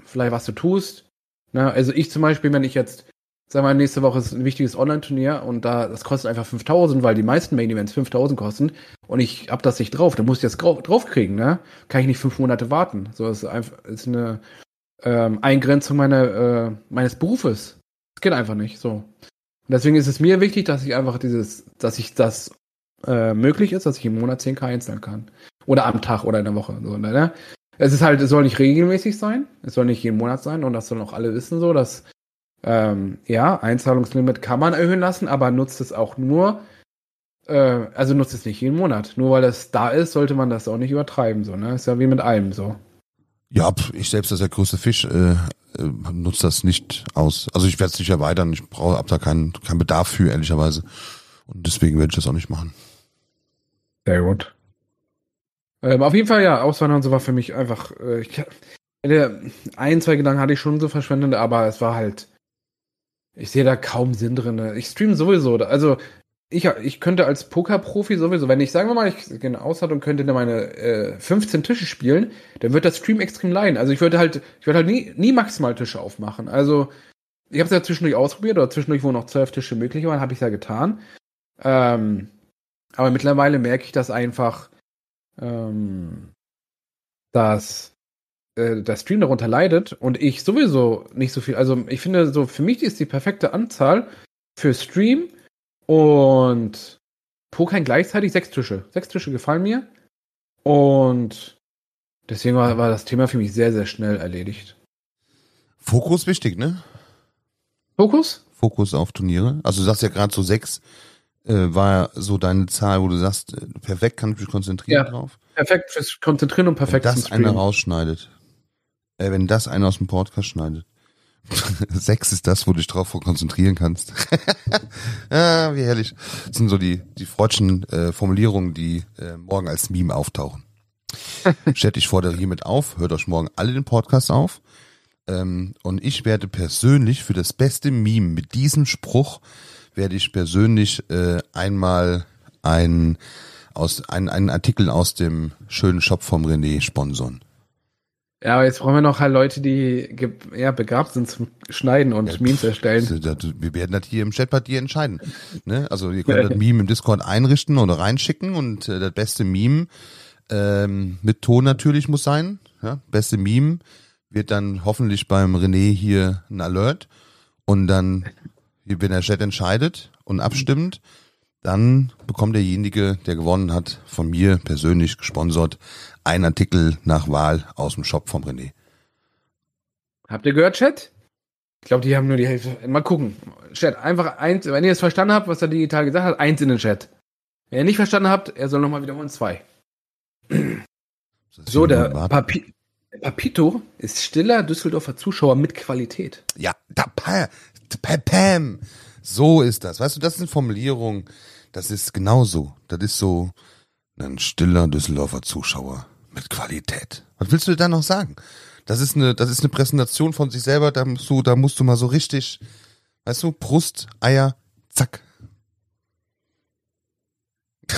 vielleicht was du tust. Ne? Also ich zum Beispiel, wenn ich jetzt, sagen wir nächste Woche ist ein wichtiges Online-Turnier und da, das kostet einfach 5000, weil die meisten Main-Events 5000 kosten und ich hab das nicht drauf, dann muss ich das draufkriegen, ne? Kann ich nicht fünf Monate warten. So, das ist einfach, ist eine ähm, Eingrenzung meiner, äh, meines Berufes. Das geht einfach nicht, so. Und deswegen ist es mir wichtig, dass ich einfach dieses, dass ich das äh, möglich ist, dass ich im Monat 10k einstellen kann. Oder am Tag oder in der Woche. So, ne? Es ist halt, es soll nicht regelmäßig sein, es soll nicht jeden Monat sein und das sollen auch alle wissen, so, dass ähm, ja, Einzahlungslimit kann man erhöhen lassen, aber nutzt es auch nur, äh, also nutzt es nicht jeden Monat. Nur weil es da ist, sollte man das auch nicht übertreiben, so, ne? Ist ja wie mit allem so. Ja, ich selbst als der größte Fisch äh, äh, nutze das nicht aus. Also ich werde es nicht erweitern. Ich brauche ab da keinen keinen Bedarf für, ehrlicherweise. Und deswegen werde ich das auch nicht machen. Sehr gut. Ähm, auf jeden Fall, ja, Auswandern und so war für mich einfach, äh, ich, hatte- ein, zwei Gedanken hatte ich schon so verschwendet, aber es war halt, ich sehe da kaum Sinn drin. Ich stream sowieso, also ich, ich könnte als Pokerprofi sowieso, wenn ich, sagen wir mal, ich gehe Ausland und könnte meine äh, 15 Tische spielen, dann wird das Stream extrem leiden. Also ich würde halt, ich würde halt nie, nie maximal Tische aufmachen. Also ich habe es ja zwischendurch ausprobiert oder zwischendurch, wo noch zwölf Tische möglich waren, habe ich ja getan. Ähm, aber mittlerweile merke ich das einfach, ähm, dass äh, der Stream darunter leidet und ich sowieso nicht so viel. Also ich finde, so für mich ist die perfekte Anzahl für Stream und Pokern gleichzeitig sechs Tische. Sechs Tische gefallen mir. Und deswegen war, war das Thema für mich sehr, sehr schnell erledigt. Fokus wichtig, ne? Fokus? Fokus auf Turniere. Also du sagst ja gerade so sechs äh, war so deine Zahl, wo du sagst, äh, perfekt kann ich mich konzentrieren Ja. drauf. Perfekt fürs Konzentrieren und Wenn perfekt zum das einer rausschneidet. Äh, wenn das einer aus dem Podcast schneidet. <laughs> Sechs ist das, wo du dich drauf konzentrieren kannst. <laughs> ah, wie herrlich. Das sind so die, die freudschen äh, Formulierungen, die äh, morgen als Meme auftauchen. <laughs> Chat, ich fordere hiermit auf, hört euch morgen alle den Podcast auf. Ähm, und ich werde persönlich für das beste Meme mit diesem Spruch werde ich persönlich äh, einmal ein aus ein, einen Artikel aus dem schönen Shop vom René sponsern. Ja, aber jetzt brauchen wir noch halt Leute, die ja, begabt sind zum Schneiden und Ja, Memes erstellen. Das- das- Wir werden das hier im Chatpartie entscheiden. Ne? Also ihr könnt das Meme im Discord einrichten oder reinschicken und äh, das beste Meme ähm, mit Ton natürlich muss sein. Ja? Beste Meme wird dann hoffentlich beim René hier ein Alert und dann, wenn der Chat entscheidet und abstimmt, dann bekommt derjenige, der gewonnen hat, von mir persönlich gesponsert, einen Artikel nach Wahl aus dem Shop vom René. Habt ihr gehört, Chat? Ich glaube, die haben nur die Hälfte. Mal gucken. Chat, einfach eins, wenn ihr es verstanden habt, was er digital gesagt hat, eins in den Chat. Wenn ihr nicht verstanden habt, er soll nochmal wiederholen, zwei. So, der ein Papi Papito ist stiller Düsseldorfer Zuschauer mit Qualität. Ja, da, pa, pa, pam. So ist das. Weißt du, das sind Formulierungen, das ist genau so. Das ist so ein stiller Düsseldorfer Zuschauer mit Qualität. Was willst du da noch sagen? Das ist eine, das ist eine Präsentation von sich selber, da musst du, da musst du mal so richtig, weißt du, Brust, Eier, zack. <laughs>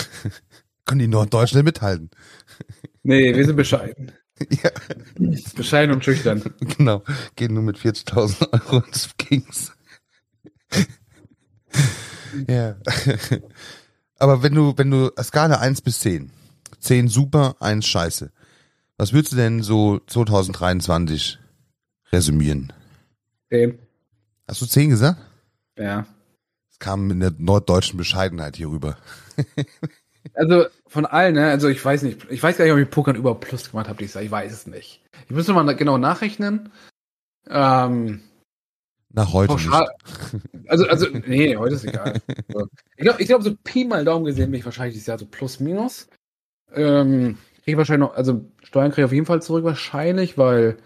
Können die Norddeutschen mithalten. Nee, wir sind bescheiden. <laughs> Ja, Bescheiden und schüchtern. genau. Gehen nur mit 40.000 Euro ins Kings. <laughs> ja. Aber wenn du, wenn du, Skala 1 bis 10. 10 super, 1 scheiße. Was würdest du denn so 2023 resümieren? Okay. Hast du 10 gesagt? Ja. Es kam in der norddeutschen Bescheidenheit hier rüber. <laughs> Also von allen, ne? Also ich weiß nicht, ich weiß gar nicht, ob ich Pokern über Plus gemacht habe, ich weiß es nicht. Ich müsste mal genau nachrechnen. Ähm, Nach heute pauschal, nicht. also, also, nee, heute ist egal. <laughs> Ich glaube, ich glaub, so Pi mal Daumen gesehen bin ich wahrscheinlich dieses Jahr so plus minus. Ähm, kriege ich wahrscheinlich noch, also Steuern kriege ich auf jeden Fall zurück wahrscheinlich, weil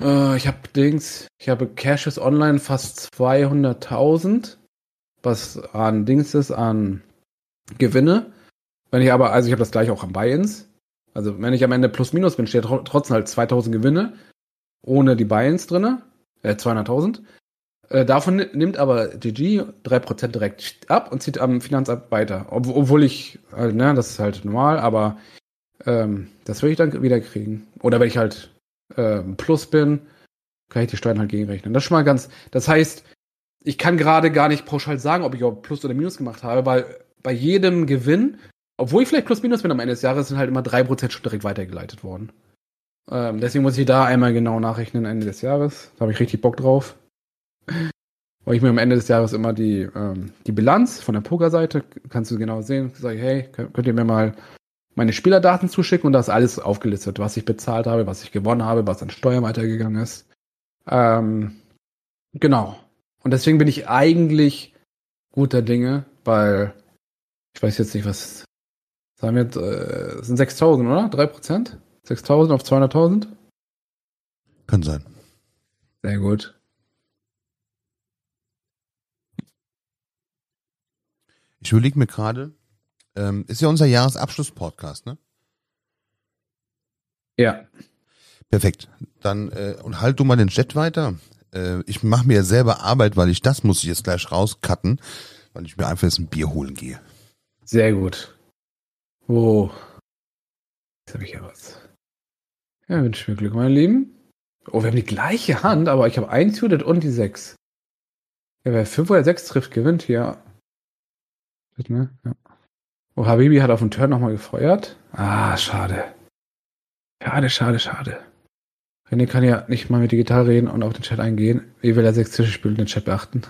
äh, ich habe Dings, ich habe Cashes online fast 200.000, was an Dings ist, an Gewinne. Wenn ich aber, also ich habe das gleich auch am Buy-ins. Also wenn ich am Ende plus minus bin, steht tro trotzdem halt 2000 Gewinne ohne die Buy-ins drinne, äh, 200.000. Äh, davon ni- nimmt aber GG 3% direkt ab und zieht am Finanzamt weiter. Ob, obwohl ich, halt, ne, das ist halt normal, aber ähm, das will ich dann wieder kriegen. Oder wenn ich halt ähm, Plus bin, kann ich die Steuern halt gegenrechnen. Das ist schon mal ganz, das heißt, ich kann gerade gar nicht pauschal sagen, ob ich überhaupt Plus oder Minus gemacht habe, weil bei jedem Gewinn, obwohl ich vielleicht Plus Minus bin am Ende des Jahres, sind halt immer 3% schon direkt weitergeleitet worden. Ähm, deswegen muss ich da einmal genau nachrechnen Ende des Jahres. Da habe ich richtig Bock drauf. Weil ich mir am Ende des Jahres immer die, ähm, die Bilanz von der Pokerseite, kannst du genau sehen, sage ich, hey, könnt könnt ihr mir mal meine Spielerdaten zuschicken und da ist alles aufgelistet, was ich bezahlt habe, was ich gewonnen habe, was an Steuern weitergegangen ist. Ähm, genau. Und deswegen bin ich eigentlich guter Dinge, weil ich weiß jetzt nicht, was sagen wir jetzt, äh, es sind 6000, oder? 3%? 6000 auf 200.000? Kann sein. Sehr gut. Ich überlege mir gerade, ähm, ist ja unser Jahresabschluss-Podcast, ne? Ja. Perfekt. Dann äh, und halt du mal den Chat weiter. Äh, ich mache mir ja selber Arbeit, weil ich das muss ich jetzt gleich rauscutten, weil ich mir einfach jetzt ein Bier holen gehe. Sehr gut. Oh. Jetzt habe ich ja was. Ja, wünsche mir Glück, meine Lieben. Oh, wir haben die gleiche Hand, aber ich habe ein Suited und die 6. Ja, wer 5 oder 6 trifft, gewinnt hier. Ne? Ja. Oh, Habibi hat auf den Turn nochmal gefeuert. Ah, schade. Schade, schade, schade. René kann ja nicht mal mit digital reden und auf den Chat eingehen. Wie will er 6 Tische spielen den Chat beachten?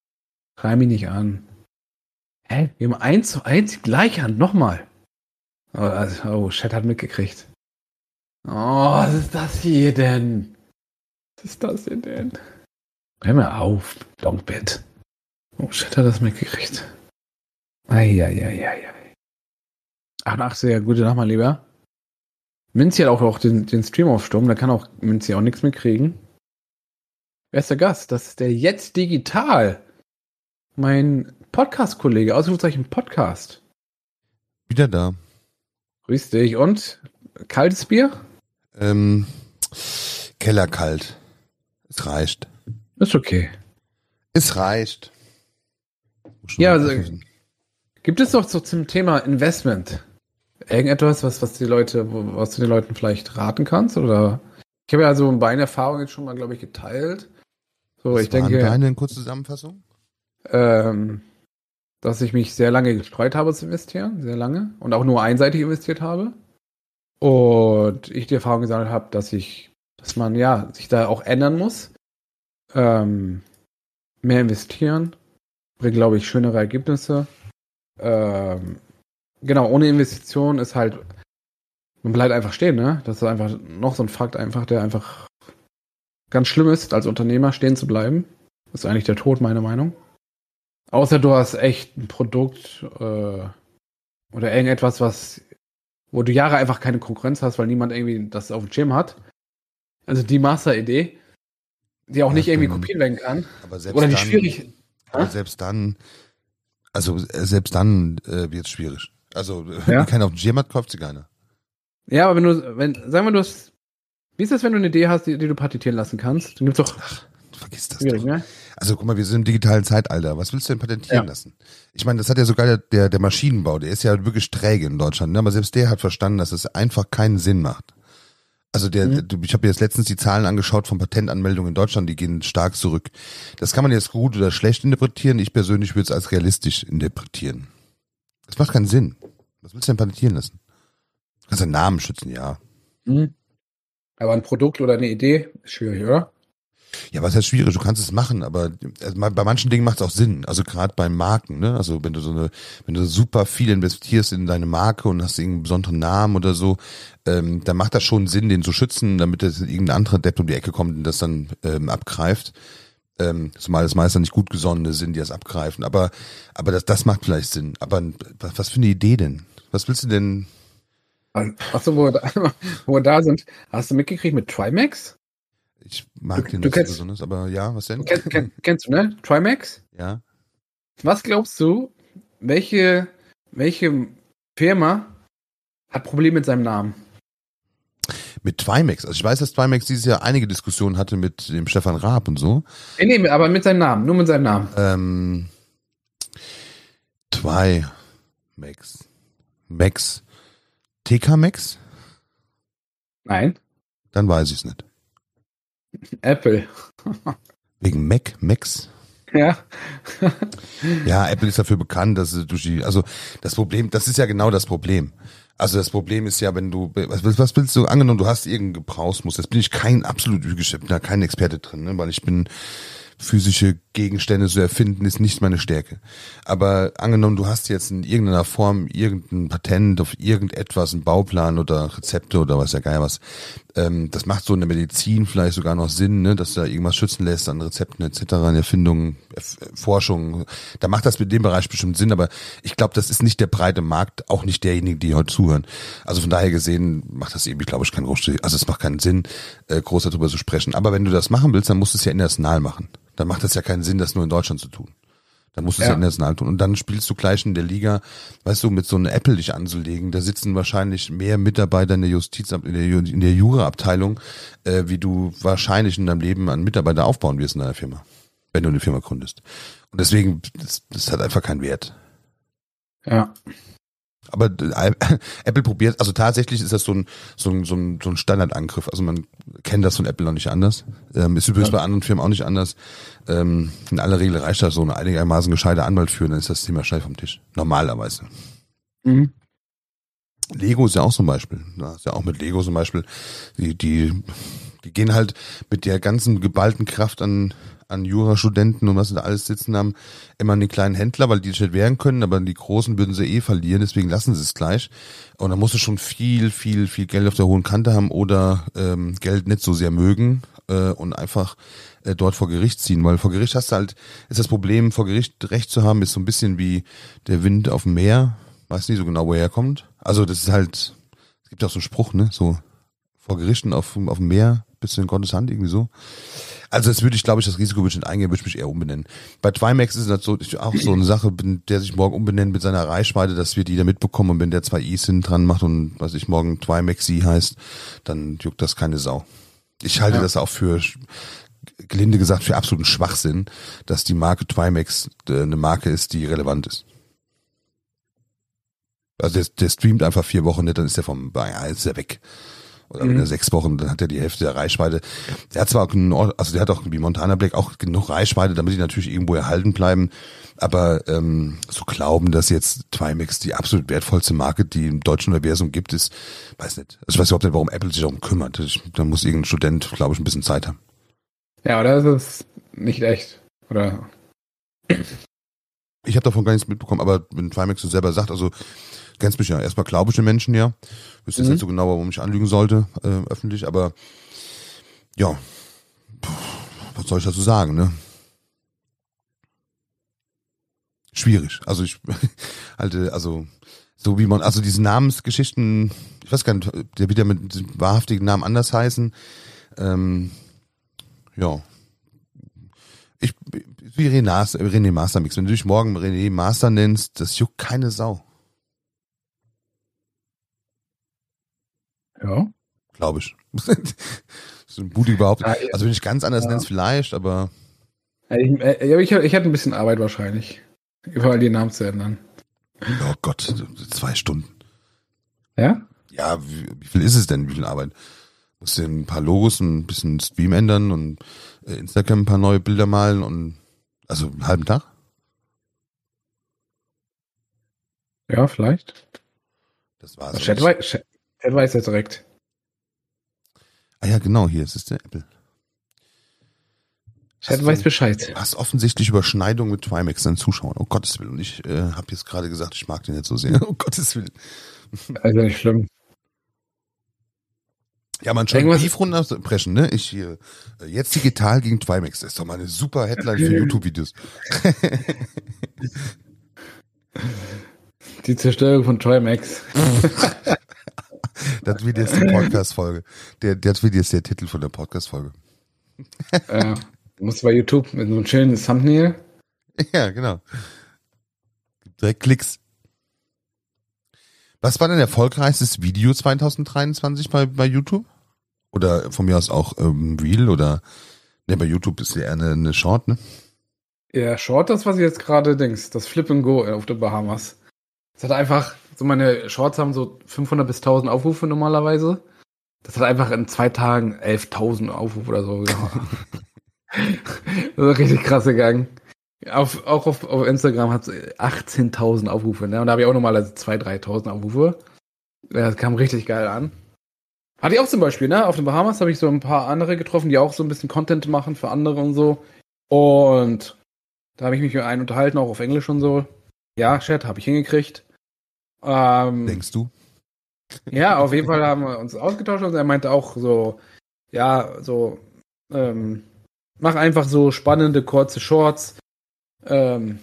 <laughs> Schrei mich nicht an. Hä? Wir haben 1 zu 1 die gleiche Hand, nochmal. Oh, also, oh, Chat hat mitgekriegt. Oh, was ist das hier denn? Was ist das hier denn? Hör mal auf, Longbett. Oh, Chat hat das mitgekriegt. Eieieiei. 88, ja, gute Nacht, mein Lieber. Minzi hat auch, auch den, den Stream aufsturm, da kann auch Minzi auch nichts mitkriegen. Wer ist der Gast? Das ist der Jetzt Digital. Mein Podcast-Kollege, Ausrufezeichen Podcast. Wieder da. Grüß dich. Und kaltes Bier? Ähm, Kellerkalt. Es reicht. Ist okay. Es reicht. Ja, also-. Gibt es doch so zum Thema Investment irgendetwas, was, was die Leute, was du den Leuten vielleicht raten kannst? Oder ich habe ja so meine Erfahrung jetzt schon mal, glaube ich, geteilt. So, Was ich denke, deine kurze Zusammenfassung? ähm, dass ich mich sehr lange gestreut habe zu investieren, sehr lange und auch nur einseitig investiert habe. Und ich die Erfahrung gesammelt habe, dass ich, dass man ja sich da auch ändern muss. Ähm, mehr investieren bringt, glaube ich, schönere Ergebnisse. Ähm, genau, ohne Investition ist halt, man bleibt einfach stehen, ne? Das ist einfach noch so ein Fakt einfach, der einfach ganz schlimm ist, als Unternehmer stehen zu bleiben. Das ist eigentlich der Tod, meine Meinung. Außer du hast echt ein Produkt äh, oder irgendetwas, was, wo du Jahre einfach keine Konkurrenz hast, weil niemand irgendwie das auf dem Schirm hat. Also die Master-Idee, die auch Ja, nicht irgendwie kopiert werden kann. Aber selbst Oder die dann, schwierig. Aber selbst dann, also äh, selbst dann äh, wird es schwierig. Also äh, Ja? wenn keiner auf den Schirm hat, kauft sie keiner. Ja, aber wenn du, wenn, sagen wir, du hast, wie ist das, wenn du eine Idee hast, die, die du patentieren lassen kannst? Dann gibt's doch Vergiss das doch. ne? Also guck mal, wir sind im digitalen Zeitalter. Was willst du denn patentieren Ja. lassen? Ich meine, das hat ja sogar der, der, der Maschinenbau, der ist ja wirklich träge in Deutschland. Ne? Aber selbst der hat verstanden, dass es einfach keinen Sinn macht. Also der, Mhm. du- ich habe jetzt letztens die Zahlen angeschaut von Patentanmeldungen in Deutschland, die gehen stark zurück. Das kann man jetzt gut oder schlecht interpretieren. Ich persönlich würde es als realistisch interpretieren. Das macht keinen Sinn. Was willst du denn patentieren lassen? Du kannst deinen Namen schützen, ja. Mhm. Aber ein Produkt oder eine Idee ist schwierig, oder? Ja, was heißt schwierig? Du kannst es machen, aber also bei manchen Dingen macht es auch Sinn. Also gerade bei Marken, ne? Also wenn du so eine, wenn du super viel investierst in deine Marke und hast irgendeinen besonderen Namen oder so, ähm, dann macht das schon Sinn, den zu schützen, damit das irgendein anderer Depp um die Ecke kommt und das dann ähm, abgreift. Ähm, zumal es meist dann nicht gut gesonnene sind, die das abgreifen. Aber, aber das, das macht vielleicht Sinn. Aber was, für eine Idee denn? Was willst du denn? Achso, wo, <laughs> wo wir da sind. Hast du mitgekriegt mit Trimax? Ich mag Du- den du kennst- besonders, aber ja, was denn? Kenn, kenn, <laughs> kennst du, ne? Trimax? Ja. Was glaubst du, welche, welche Firma hat Probleme mit seinem Namen? Mit Trimax. Also ich weiß, dass Trimax dieses Jahr einige Diskussionen hatte mit dem Stefan Raab und so. Nee, nee, aber mit seinem Namen, nur mit seinem Namen. Ähm, Trimax. Max. TK Max? Nein, Dann weiß ich es nicht. Apple. Wegen Mac, Max? Ja. Ja, Apple ist dafür bekannt, dass durch die, also das Problem, das ist ja genau das Problem. Also das Problem ist ja, wenn du, was, willst- was willst du, angenommen, du hast irgendeinen Gebrauchsmuster, jetzt bin ich kein absolut Geschäft, bin da kein Experte drin, ne, weil ich bin, physische Gegenstände zu erfinden, ist nicht meine Stärke. Aber angenommen, du hast jetzt in irgendeiner Form irgendein Patent auf irgendetwas, einen Bauplan oder Rezepte oder was ja geil was, ähm, das macht so in der Medizin vielleicht sogar noch Sinn, ne, dass da irgendwas schützen lässt an Rezepten etc., an Erfindungen, Erf Forschung. Da macht das mit dem Bereich bestimmt Sinn, aber ich glaube, das ist nicht der breite Markt, auch nicht derjenigen, die heute zuhören. Also von daher gesehen macht das irgendwie, glaube ich, keinen großen, also es macht keinen Sinn, äh, groß darüber zu sprechen. Aber wenn du das machen willst, dann musst du es ja international machen. Dann macht es ja keinen Sinn, das nur in Deutschland zu tun. Dann musst du es ja. International tun. Und dann spielst du gleich in der Liga, weißt du, mit so einer Apple dich anzulegen. Da sitzen wahrscheinlich mehr Mitarbeiter in der Justiz, in der, in der Jura-Abteilung, äh, wie du wahrscheinlich in deinem Leben an Mitarbeiter aufbauen wirst in deiner Firma, wenn du eine Firma gründest. Und deswegen, das, das hat einfach keinen Wert. Ja. Aber äh, <laughs> Apple probiert, also tatsächlich ist das so ein, so ein, so ein, so ein Standardangriff. Also man kennt das von Apple noch nicht anders. Ähm, ist übrigens Ja. bei anderen Firmen auch nicht anders. Ähm, in aller Regel reicht das so eine einigermaßen gescheite Anwalt führen, dann ist das Thema schnell vom Tisch. Normalerweise. Mhm. Lego ist ja auch zum Beispiel. Da ist ja auch mit Lego zum Beispiel. Die, die, die gehen halt mit der ganzen geballten Kraft an, an Jurastudenten und was sie da alles sitzen haben, immer an die kleinen Händler, weil die sich nicht wehren können, aber die Großen würden sie eh verlieren, deswegen lassen sie es gleich. Und da musst du schon viel, viel, viel Geld auf der hohen Kante haben oder ähm, Geld nicht so sehr mögen äh, und einfach äh, dort vor Gericht ziehen, weil vor Gericht hast du halt, ist das Problem, vor Gericht Recht zu haben, ist so ein bisschen wie der Wind auf dem Meer, weiß nicht so genau, wo er herkommt. Also das ist halt, es gibt auch so einen Spruch, ne, so vor Gerichten auf, auf dem Meer, bist du in Gottes Hand, irgendwie so. Also das würde ich, glaube ich, das Risiko würde ich nicht eingehen, würde ich mich eher umbenennen. Bei Trimax ist das so, ich- auch so eine Sache, der sich morgen umbenennt mit seiner Reichweite, das wird jeder mitbekommen und wenn der zwei I's hinten dran macht und was ich morgen Trimaxi heißt, dann juckt das keine Sau. Ich halte Ja. das auch für, gelinde gesagt, für absoluten Schwachsinn, dass die Marke Trimax äh, eine Marke ist, die relevant ist. Also der, der streamt einfach vier Wochen nicht, dann ist er vom, ja, ist er weg. Oder wenn Mhm. er sechs Wochen, dann hat er die Hälfte der Reichweite. Der hat zwar auch, genug- also der hat auch wie Montana Black auch genug Reichweite, damit die natürlich irgendwo erhalten bleiben. Aber ähm, so glauben, dass jetzt Trimax die absolut wertvollste Marke, die im deutschen Universum gibt, ist, weiß nicht. Also ich weiß überhaupt nicht, warum Apple sich darum kümmert. Ich, da muss irgendein Student, glaube ich, ein bisschen Zeit haben. Ja, oder ist es nicht echt? Oder? Ich habe davon gar nichts mitbekommen, aber wenn Trimax so selber sagt, also kennst mich ja, erstmal glaube ich den Menschen ja. Wüsste jetzt Mhm. nicht so genau, warum ich anlügen sollte, äh, öffentlich, aber ja, Puh, was soll ich dazu sagen, ne? Schwierig. Also ich <laughs> halte, also so wie man, also diese Namensgeschichten, ich weiß gar nicht, der wird ja mit wahrhaftigen Namen anders heißen. Ähm, ja. Ich, wie René, René Mastermix. Wenn du dich morgen René Master nennst, das juckt keine Sau, Ja. glaube ich. <laughs> so ein Budi überhaupt. Also wenn ich ganz anders Ja. nennst, vielleicht, aber Ich, äh, ich, ich hatte ein bisschen Arbeit wahrscheinlich. Überall die Namen zu ändern. oh Gott, zwei Stunden. Ja? Ja, wie, wie viel ist es denn? Wie viel Arbeit? Musst du ein paar Logos, ein bisschen Stream ändern und äh, Instagram ein paar neue Bilder malen und also einen halben Tag? Ja, vielleicht. Das war's. Chat, Chat weiß ja direkt. ah ja, genau, hier ist es der Apple. Chat weiß Bescheid. Du hast offensichtlich Überschneidung mit Trimax, deinen Zuschauern. Oh Gottes Willen. Und ich äh, habe jetzt gerade gesagt, ich mag den nicht so sehr. <laughs> Oh Gottes Willen. Also nicht schlimm. Ja, man schon Irgendwas- Beef runterbrechen, ne? Ich hier, äh, jetzt digital gegen Trimax. Das ist doch mal eine super Headline für YouTube-Videos. Die Zerstörung von Trimax. <laughs> Das wird jetzt die Podcast-Folge. Der, das wird jetzt der Titel von der Podcast-Folge. äh, du musst bei YouTube mit so einem schönen Thumbnail. <laughs> Ja, genau. Direkt Klicks. Was war dein erfolgreichstes Video 2023 bei, bei YouTube? Oder von mir aus auch ähm, Reel oder ne, bei YouTube ist ja eher eine, eine Short, ne? Ja, Short, das, was ich jetzt gerade denkst, das Flip and Go auf den Bahamas. Das hat einfach, so meine Shorts haben so 500 bis 1000 Aufrufe normalerweise. Das hat einfach in zwei Tagen 11.000 Aufrufe oder so. <laughs> das ist richtig krass gegangen. Auf, auch auf, auf Instagram hat es 18.000 Aufrufe, ne? Und da habe ich auch normalerweise 2.000, 3.000 Aufrufe. Das kam richtig geil an. Hatte ich auch zum Beispiel, ne? Auf den Bahamas habe ich so ein paar andere getroffen, die auch so ein bisschen Content machen für andere und so. Und da habe ich mich mit einem unterhalten, auch auf Englisch und so. Ja, Chat, habe ich hingekriegt. Ähm, Denkst du? ja, auf jeden Fall haben wir uns ausgetauscht und er meinte auch so, ja, so, ähm, mach einfach so spannende, kurze Shorts. Ähm,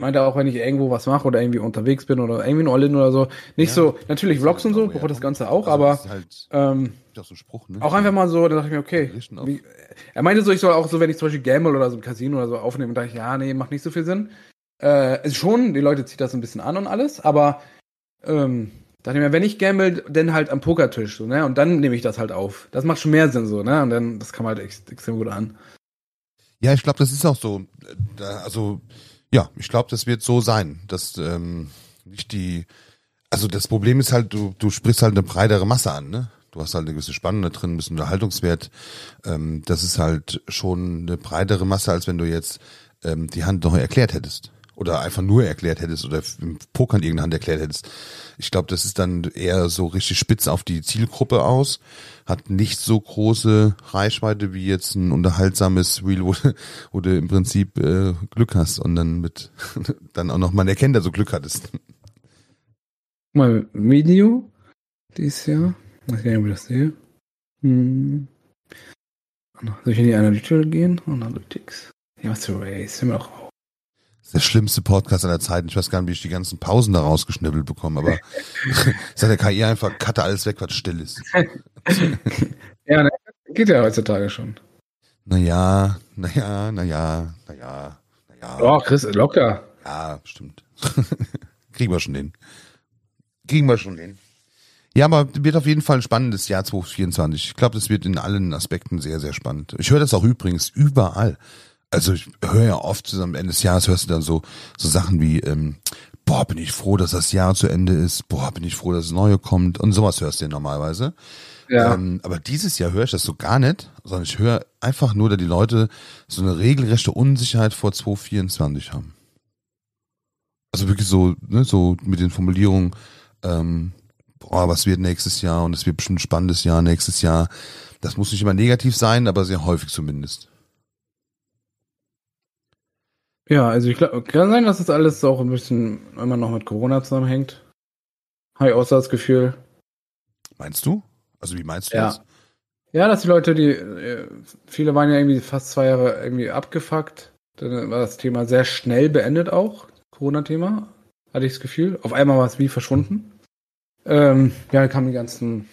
meinte auch, wenn ich irgendwo was mache oder irgendwie unterwegs bin oder irgendwie ein All-In oder so. Nicht Ja. so, natürlich Vlogs und so, braucht das Ganze auch, Also, aber halt ähm, so Spruch, ne? auch einfach mal so, da dachte ich mir, okay. Wie, er meinte so, ich soll auch so, wenn ich zum Beispiel Gamble oder so im Casino oder so aufnehmen, dachte ich, ja, nee, macht nicht so viel Sinn. Äh, ist schon, die Leute zieht das ein bisschen an und alles, aber ähm, dachte ich mir, wenn ich gamble, dann halt am Pokertisch, so, ne? Und dann nehme ich das halt auf. Das macht schon mehr Sinn, so, ne? Und dann, das kam halt ex extrem gut an. Ja, ich glaube, das ist auch so. also, ja, ich glaube, das wird so sein, dass ähm, nicht die. Also das Problem ist halt, du, du sprichst halt eine breitere Masse an, ne? Du hast halt eine gewisse Spannung da drin, ein bisschen Unterhaltungswert. Ähm, das ist halt schon eine breitere Masse, als wenn du jetzt ähm, die Hand noch erklärt hättest. Oder einfach nur erklärt hättest oder im Pokern irgendeine Hand erklärt hättest. Ich glaube, das ist dann eher so richtig spitz auf die Zielgruppe aus. Hat nicht so große Reichweite wie jetzt ein unterhaltsames Reel, wo, wo du im Prinzip äh, Glück hast und dann mit <laughs> dann auch noch man erkennt, dass du Glück hattest. Mal Video dieses Jahr. Ich weiß gar nicht, ob ich das sehe. Hm. Soll ich in die Analytical gehen? Analytics. Ja, was für Race. Doch auf. Das ist der schlimmste Podcast aller Zeiten. Ich weiß gar nicht, wie ich die ganzen Pausen da rausgeschnibbelt bekomme, aber sagt der KI einfach, cutte alles weg, was still ist. <laughs> Ja, ne? Geht ja heutzutage schon. Naja, naja, naja, naja, naja. Oh, Chris, locker. Ja, stimmt. <laughs> Kriegen wir schon hin. Kriegen wir schon hin. Ja, aber wird auf jeden Fall ein spannendes Jahr 2024. Ich glaube, das wird in allen Aspekten sehr, sehr spannend. Ich höre das auch übrigens überall. Also ich höre ja oft am Ende des Jahres hörst du dann so so Sachen wie ähm, boah, bin ich froh, dass das Jahr zu Ende ist, boah, bin ich froh, dass das Neue kommt und sowas hörst du ja normalerweise. Ja. Ähm, aber dieses Jahr höre ich das so gar nicht, sondern ich höre einfach nur, dass die Leute so eine regelrechte Unsicherheit vor 2024 haben. Also wirklich so, ne, so mit den Formulierungen, ähm, boah, was wird nächstes Jahr und es wird bestimmt ein spannendes Jahr nächstes Jahr. Das muss nicht immer negativ sein, aber sehr häufig zumindest. Ja, also ich glaube, kann sein, dass das alles auch ein bisschen immer noch mit Corona zusammenhängt. Habe ich auch so das Gefühl. Meinst du? Also wie meinst du Ja. das? Ja, dass die Leute, die, äh, viele waren ja irgendwie fast zwei Jahre irgendwie abgefuckt. Dann war das Thema sehr schnell beendet auch. Corona-Thema. Hatte ich das Gefühl. Auf einmal war es wie verschwunden. Ähm, ja, dann kamen die ganzen,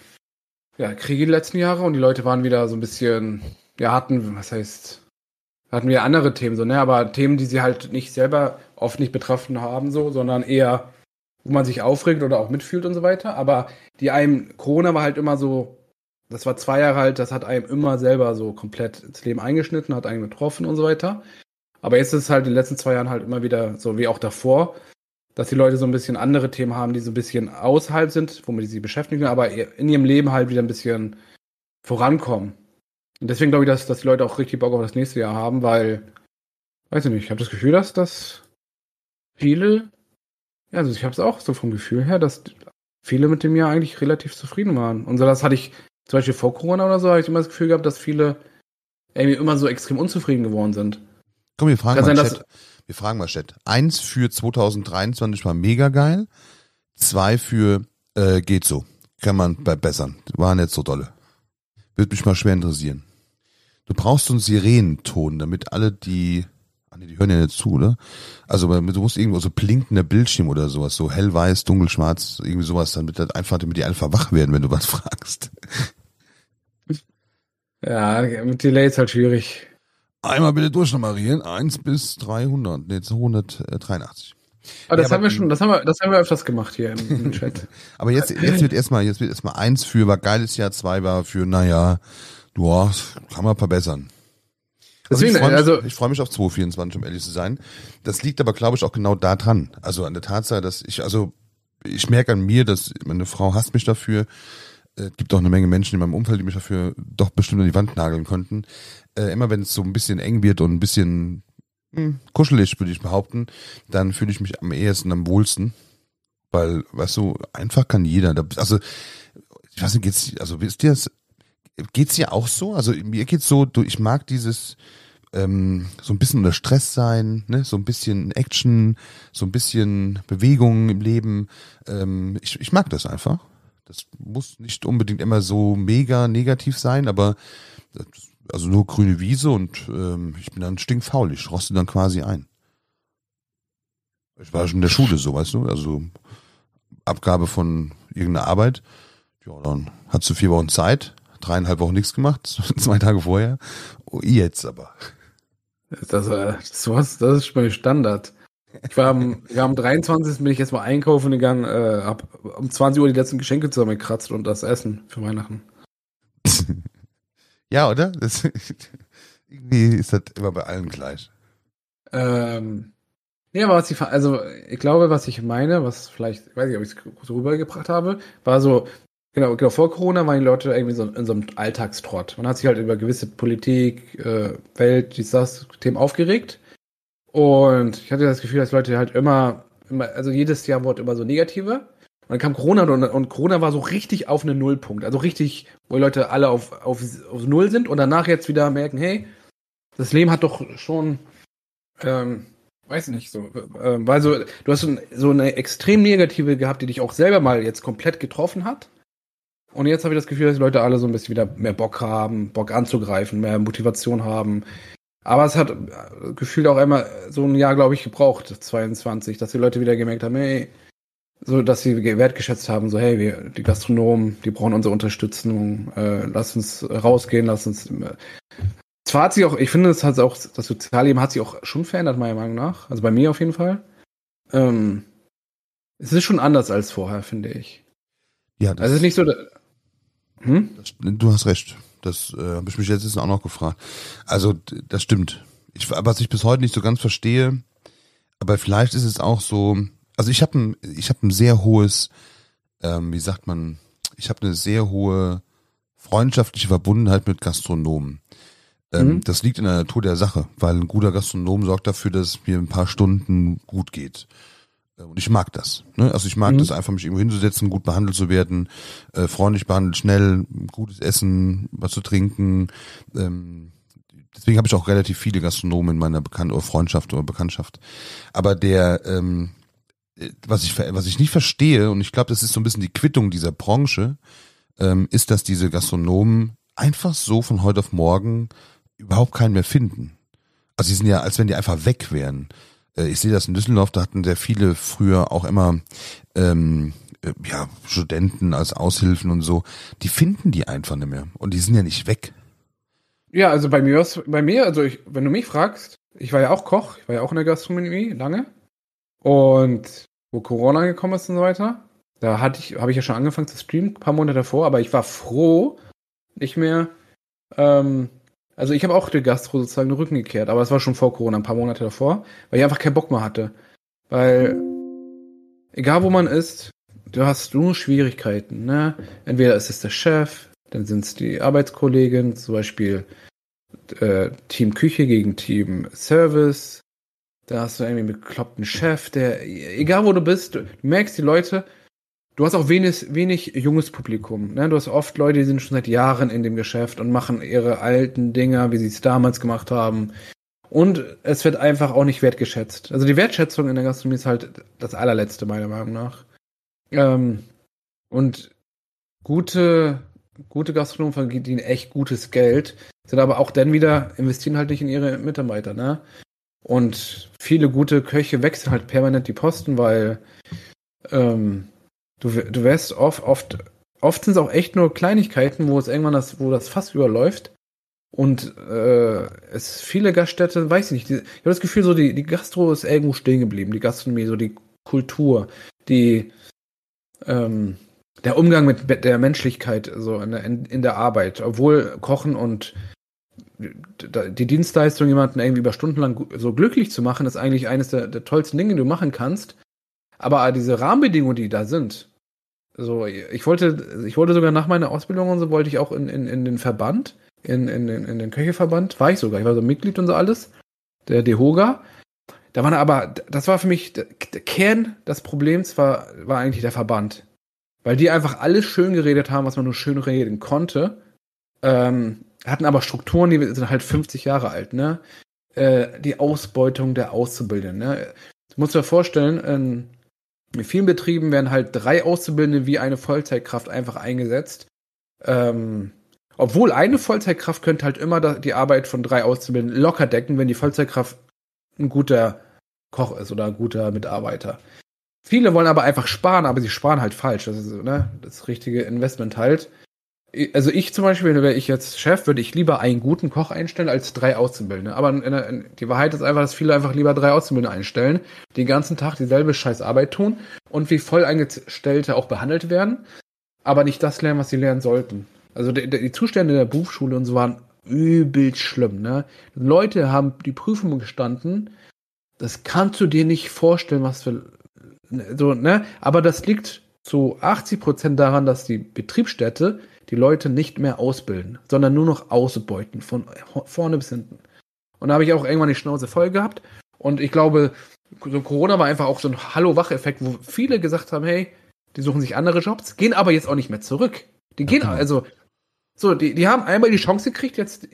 ja, Kriege die letzten Jahre und die Leute waren wieder so ein bisschen, ja, hatten, was heißt, hatten wir andere Themen so, ne, aber Themen, die sie halt nicht selber oft nicht betroffen haben, so, sondern eher, wo man sich aufregt oder auch mitfühlt und so weiter. Aber die einem, Corona war halt immer so, das war zwei Jahre alt, das hat einem immer selber so komplett ins Leben eingeschnitten, hat einen getroffen und so weiter. Aber jetzt ist es halt in den letzten zwei Jahren halt immer wieder so wie auch davor, dass die Leute so ein bisschen andere Themen haben, die so ein bisschen außerhalb sind, womit sie sich beschäftigen, aber in ihrem Leben halt wieder ein bisschen vorankommen. Und deswegen glaube ich, dass, dass die Leute auch richtig Bock auf das nächste Jahr haben, weil, weiß ich nicht, ich habe das Gefühl, dass das viele, ja, also ich habe es auch so vom Gefühl her, dass viele mit dem Jahr eigentlich relativ zufrieden waren. Und so das hatte ich zum Beispiel vor Corona oder so, habe ich immer das Gefühl gehabt, dass viele irgendwie immer so extrem unzufrieden geworden sind. Komm, wir fragen Kann mal sein, Chat. Wir fragen mal Chat. Eins für 2023 war mega geil. Zwei für äh, geht so. Kann man verbessern. War nicht so dolle. Würde mich mal schwer interessieren. Du brauchst so einen Sirenenton, damit alle die. Ach nee, die hören ja nicht zu, oder? Also du musst irgendwo so blinkender Bildschirm oder sowas, so hellweiß, dunkelschwarz, irgendwie sowas, damit das einfach, damit die einfach wach werden, wenn du was <laughs> fragst. Ja, mit Delay ist halt schwierig. Einmal bitte durchnummerieren. Eins bis 300. Nee, 283. Aber das Ja, haben wir aber- schon, das haben wir, das haben wir öfters gemacht hier im, im Chat. <laughs> Aber jetzt, jetzt wird erstmal, jetzt wird erstmal eins für war geiles Jahr, zwei war für, naja, ja, kann man verbessern. Also Deswegen, ich freue mich, also- ich freu mich auf 2024, um ehrlich zu sein. Das liegt aber, glaube ich, auch genau da dran. Also an der Tatsache, dass ich, also ich merke an mir, dass meine Frau hasst mich dafür. Äh, gibt auch eine Menge Menschen in meinem Umfeld, die mich dafür doch bestimmt an die Wand nageln könnten. Äh, immer wenn es so ein bisschen eng wird und ein bisschen hm, kuschelig, würde ich behaupten, dann fühle ich mich am ehesten am wohlsten. Weil, weißt du, einfach kann jeder. Also, ich weiß nicht, geht's, also wisst ihr das, geht's dir auch so? Also mir geht's so, du, ich mag dieses ähm, so ein bisschen unter Stress sein, ne, so ein bisschen Action, so ein bisschen Bewegung im Leben. Ähm, ich, ich mag das einfach. Das muss nicht unbedingt immer so mega negativ sein, aber das, also nur grüne Wiese und ähm, ich bin dann stinkfaul, ich roste dann quasi ein. Ich war schon in der Schule so, weißt du, also Abgabe von irgendeiner Arbeit. Ja, dann hast du vier Wochen Zeit, dreieinhalb Wochen nichts gemacht, <laughs> zwei Tage vorher. Oh, jetzt aber. Das, äh, sowas, das ist mein Standard. Ich war am, <laughs> ja, am 23. bin ich jetzt mal einkaufen gegangen, äh, hab um 20 Uhr die letzten Geschenke zusammengekratzt und das Essen für Weihnachten. <laughs> Ja, oder? Das, irgendwie ist das immer bei allen gleich. Ähm, ja, aber was ich, also ich glaube, was ich meine, was vielleicht, ich weiß nicht, ob ich es so rübergebracht habe, war so, genau, genau, vor Corona waren die Leute irgendwie so in so einem Alltagstrott. Man hat sich halt über gewisse Politik, äh, Welt, dies, das, Themen aufgeregt. Und ich hatte das Gefühl, dass Leute halt immer, immer also jedes Jahr wurde immer so negativer. Und dann kam Corona und, und Corona war so richtig auf einen Nullpunkt. Also richtig, wo die Leute alle auf, auf, auf Null sind und danach jetzt wieder merken, hey, das Leben hat doch schon, ähm, weiß nicht so, äh, weil so, du hast so, ein, so eine extrem negative gehabt, die dich auch selber mal jetzt komplett getroffen hat. Und jetzt habe ich das Gefühl, dass die Leute alle so ein bisschen wieder mehr Bock haben, Bock anzugreifen, mehr Motivation haben. Aber es hat äh, gefühlt auch einmal so ein Jahr, glaube ich, gebraucht, 22, dass die Leute wieder gemerkt haben, hey, so, dass sie ge- wertgeschätzt haben, so, hey, wir, die Gastronomen, die brauchen unsere Unterstützung, äh, lass uns rausgehen, lass uns, äh, zwar hat sich auch, ich finde, es hat auch, das Sozialleben hat sich auch schon verändert, meiner Meinung nach. Also bei mir auf jeden Fall. Ähm, es ist schon anders als vorher, finde ich. Ja, das, Also es ist nicht so, hm? das, du hast recht. Das äh, habe ich mich jetzt auch noch gefragt. Also das stimmt. Ich, was ich bis heute nicht so ganz verstehe, aber vielleicht ist es auch so, Also ich habe ein, ich habe ein sehr hohes, ähm, wie sagt man, ich habe eine sehr hohe freundschaftliche Verbundenheit mit Gastronomen. Ähm, Mhm. Das liegt in der Natur der Sache, weil ein guter Gastronom sorgt dafür, dass es mir ein paar Stunden gut geht. Äh, Und ich mag das. Ne? Also ich mag Mhm. das einfach, mich irgendwo hinzusetzen, gut behandelt zu werden, äh, freundlich behandelt, schnell, gutes Essen, was zu trinken. Ähm, deswegen habe ich auch relativ viele Gastronomen in meiner Bekan oder Freundschaft oder Bekanntschaft. Aber der, ähm, äh, was ich was ich nicht verstehe und ich glaube, das ist so ein bisschen die Quittung dieser Branche, ähm, ist, dass diese Gastronomen einfach so von heute auf morgen überhaupt keinen mehr finden. Also die sind ja, als wenn die einfach weg wären. Äh, Ich sehe das in Düsseldorf, da hatten sehr viele früher auch immer ähm, äh, ja, Studenten als Aushilfen und so. Die finden die einfach nicht mehr. Und die sind ja nicht weg. Ja, also bei mir, bei mir, also ich, wenn du mich fragst, ich war ja auch Koch, ich war ja auch in der Gastronomie lange. Und wo Corona gekommen ist und so weiter, da hatte ich, habe ich ja schon angefangen zu streamen, ein paar Monate davor, aber ich war froh, nicht mehr. Ähm, also ich habe auch der Gastro sozusagen den Rücken gekehrt, aber es war schon vor Corona, ein paar Monate davor, weil ich einfach keinen Bock mehr hatte. Weil, egal wo man ist, du hast nur Schwierigkeiten, ne? Entweder ist es der Chef, dann sind es die Arbeitskollegen, zum Beispiel äh, Team Küche gegen Team Service. Da hast du irgendwie einen bekloppten Chef, der, egal wo du bist, du merkst die Leute, du hast auch wenig, wenig junges Publikum. Ne? Du hast oft Leute, die sind schon seit Jahren in dem Geschäft und machen ihre alten Dinger, wie sie es damals gemacht haben. Und es wird einfach auch nicht wertgeschätzt. Also die Wertschätzung in der Gastronomie ist halt das allerletzte, meiner Meinung nach. Ähm, und gute, gute Gastronomen verdienen echt gutes Geld, sind aber auch dann wieder, investieren halt nicht in ihre Mitarbeiter, ne? Und viele gute Köche wechseln halt permanent die Posten, weil ähm, du, du wärst oft, oft, oft sind es auch echt nur Kleinigkeiten, wo es irgendwann das, wo das Fass überläuft. Und äh, es viele Gaststätte, weiß ich nicht, die, ich habe das Gefühl, so die, die Gastro ist irgendwo stehen geblieben, die Gastronomie, so die Kultur, die ähm, der Umgang mit der Menschlichkeit so in der, in, in der Arbeit, obwohl Kochen und die Dienstleistung, jemanden irgendwie über Stunden lang so glücklich zu machen, ist eigentlich eines der, der tollsten Dinge, die du machen kannst. Aber diese Rahmenbedingungen, die da sind, so, ich wollte, ich wollte sogar nach meiner Ausbildung und so, wollte ich auch in, in, in den Verband, in, in, in, den Köcheverband, war ich sogar, ich war so Mitglied und so alles, der DEHOGA. Da waren aber, das war für mich, der, Kern des Problems war, war eigentlich der Verband. Weil die einfach alles schön geredet haben, was man nur schön reden konnte. Ähm, hatten aber Strukturen, die sind halt 50 Jahre alt, ne? Äh, die Ausbeutung der Auszubildenden, ne? Du musst dir vorstellen, in, in vielen Betrieben werden halt drei Auszubildende wie eine Vollzeitkraft einfach eingesetzt. Ähm, obwohl eine Vollzeitkraft könnte halt immer die Arbeit von drei Auszubildenden locker decken, wenn die Vollzeitkraft ein guter Koch ist oder ein guter Mitarbeiter. Viele wollen aber einfach sparen, aber sie sparen halt falsch. Das ist ne, das richtige Investment halt. Also ich zum Beispiel, wäre ich jetzt Chef, würde ich lieber einen guten Koch einstellen als drei Auszubildende. Aber in in, die Wahrheit ist einfach, dass viele einfach lieber drei Auszubildende einstellen, den ganzen Tag dieselbe scheiß Arbeit tun und wie voll eingestellte auch behandelt werden, aber nicht das lernen, was sie lernen sollten. Also die, die Zustände der Berufsschule und so waren übel schlimm. Ne? Leute haben die Prüfung gestanden, das kannst du dir nicht vorstellen, was für so, ne? Aber das liegt zu 80 Prozent daran, dass die Betriebsstätte die Leute nicht mehr ausbilden, sondern nur noch ausbeuten, von vorne bis hinten. Und da habe ich auch irgendwann die Schnauze voll gehabt. Und ich glaube, so Corona war einfach auch so ein Hallo-Wach-Effekt, wo viele gesagt haben, hey, die suchen sich andere Jobs, gehen aber jetzt auch nicht mehr zurück. Die gehen Okay. also, so, die, die haben einmal die Chance gekriegt, jetzt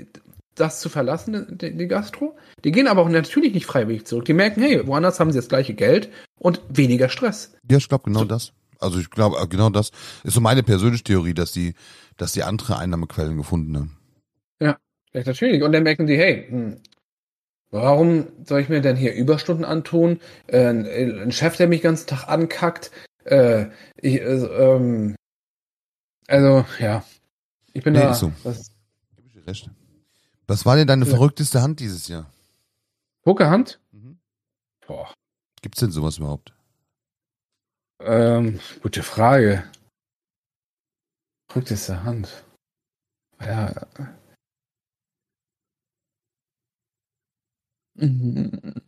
das zu verlassen, die, die Gastro. Die gehen aber auch natürlich nicht freiwillig zurück. Die merken, hey, woanders haben sie das gleiche Geld und weniger Stress. Ja, ich glaube genau So- das. Also ich glaube äh, genau das ist so meine persönliche Theorie, dass die, dass die andere Einnahmequellen gefunden haben. Ja, natürlich. Und dann merken die, hey, hm, warum soll ich mir denn hier Überstunden antun? Äh, ein, Chef, der mich den ganzen Tag ankackt. Äh, ich, äh, ähm, also, ja. Ich bin Nee, da. ist so. Was, recht. Was war denn deine Ja. verrückteste Hand dieses Jahr? Pokerhand? Mhm. Boah. Gibt's denn sowas überhaupt? Ähm, gute Frage. Verrückteste Hand. Ja. <laughs>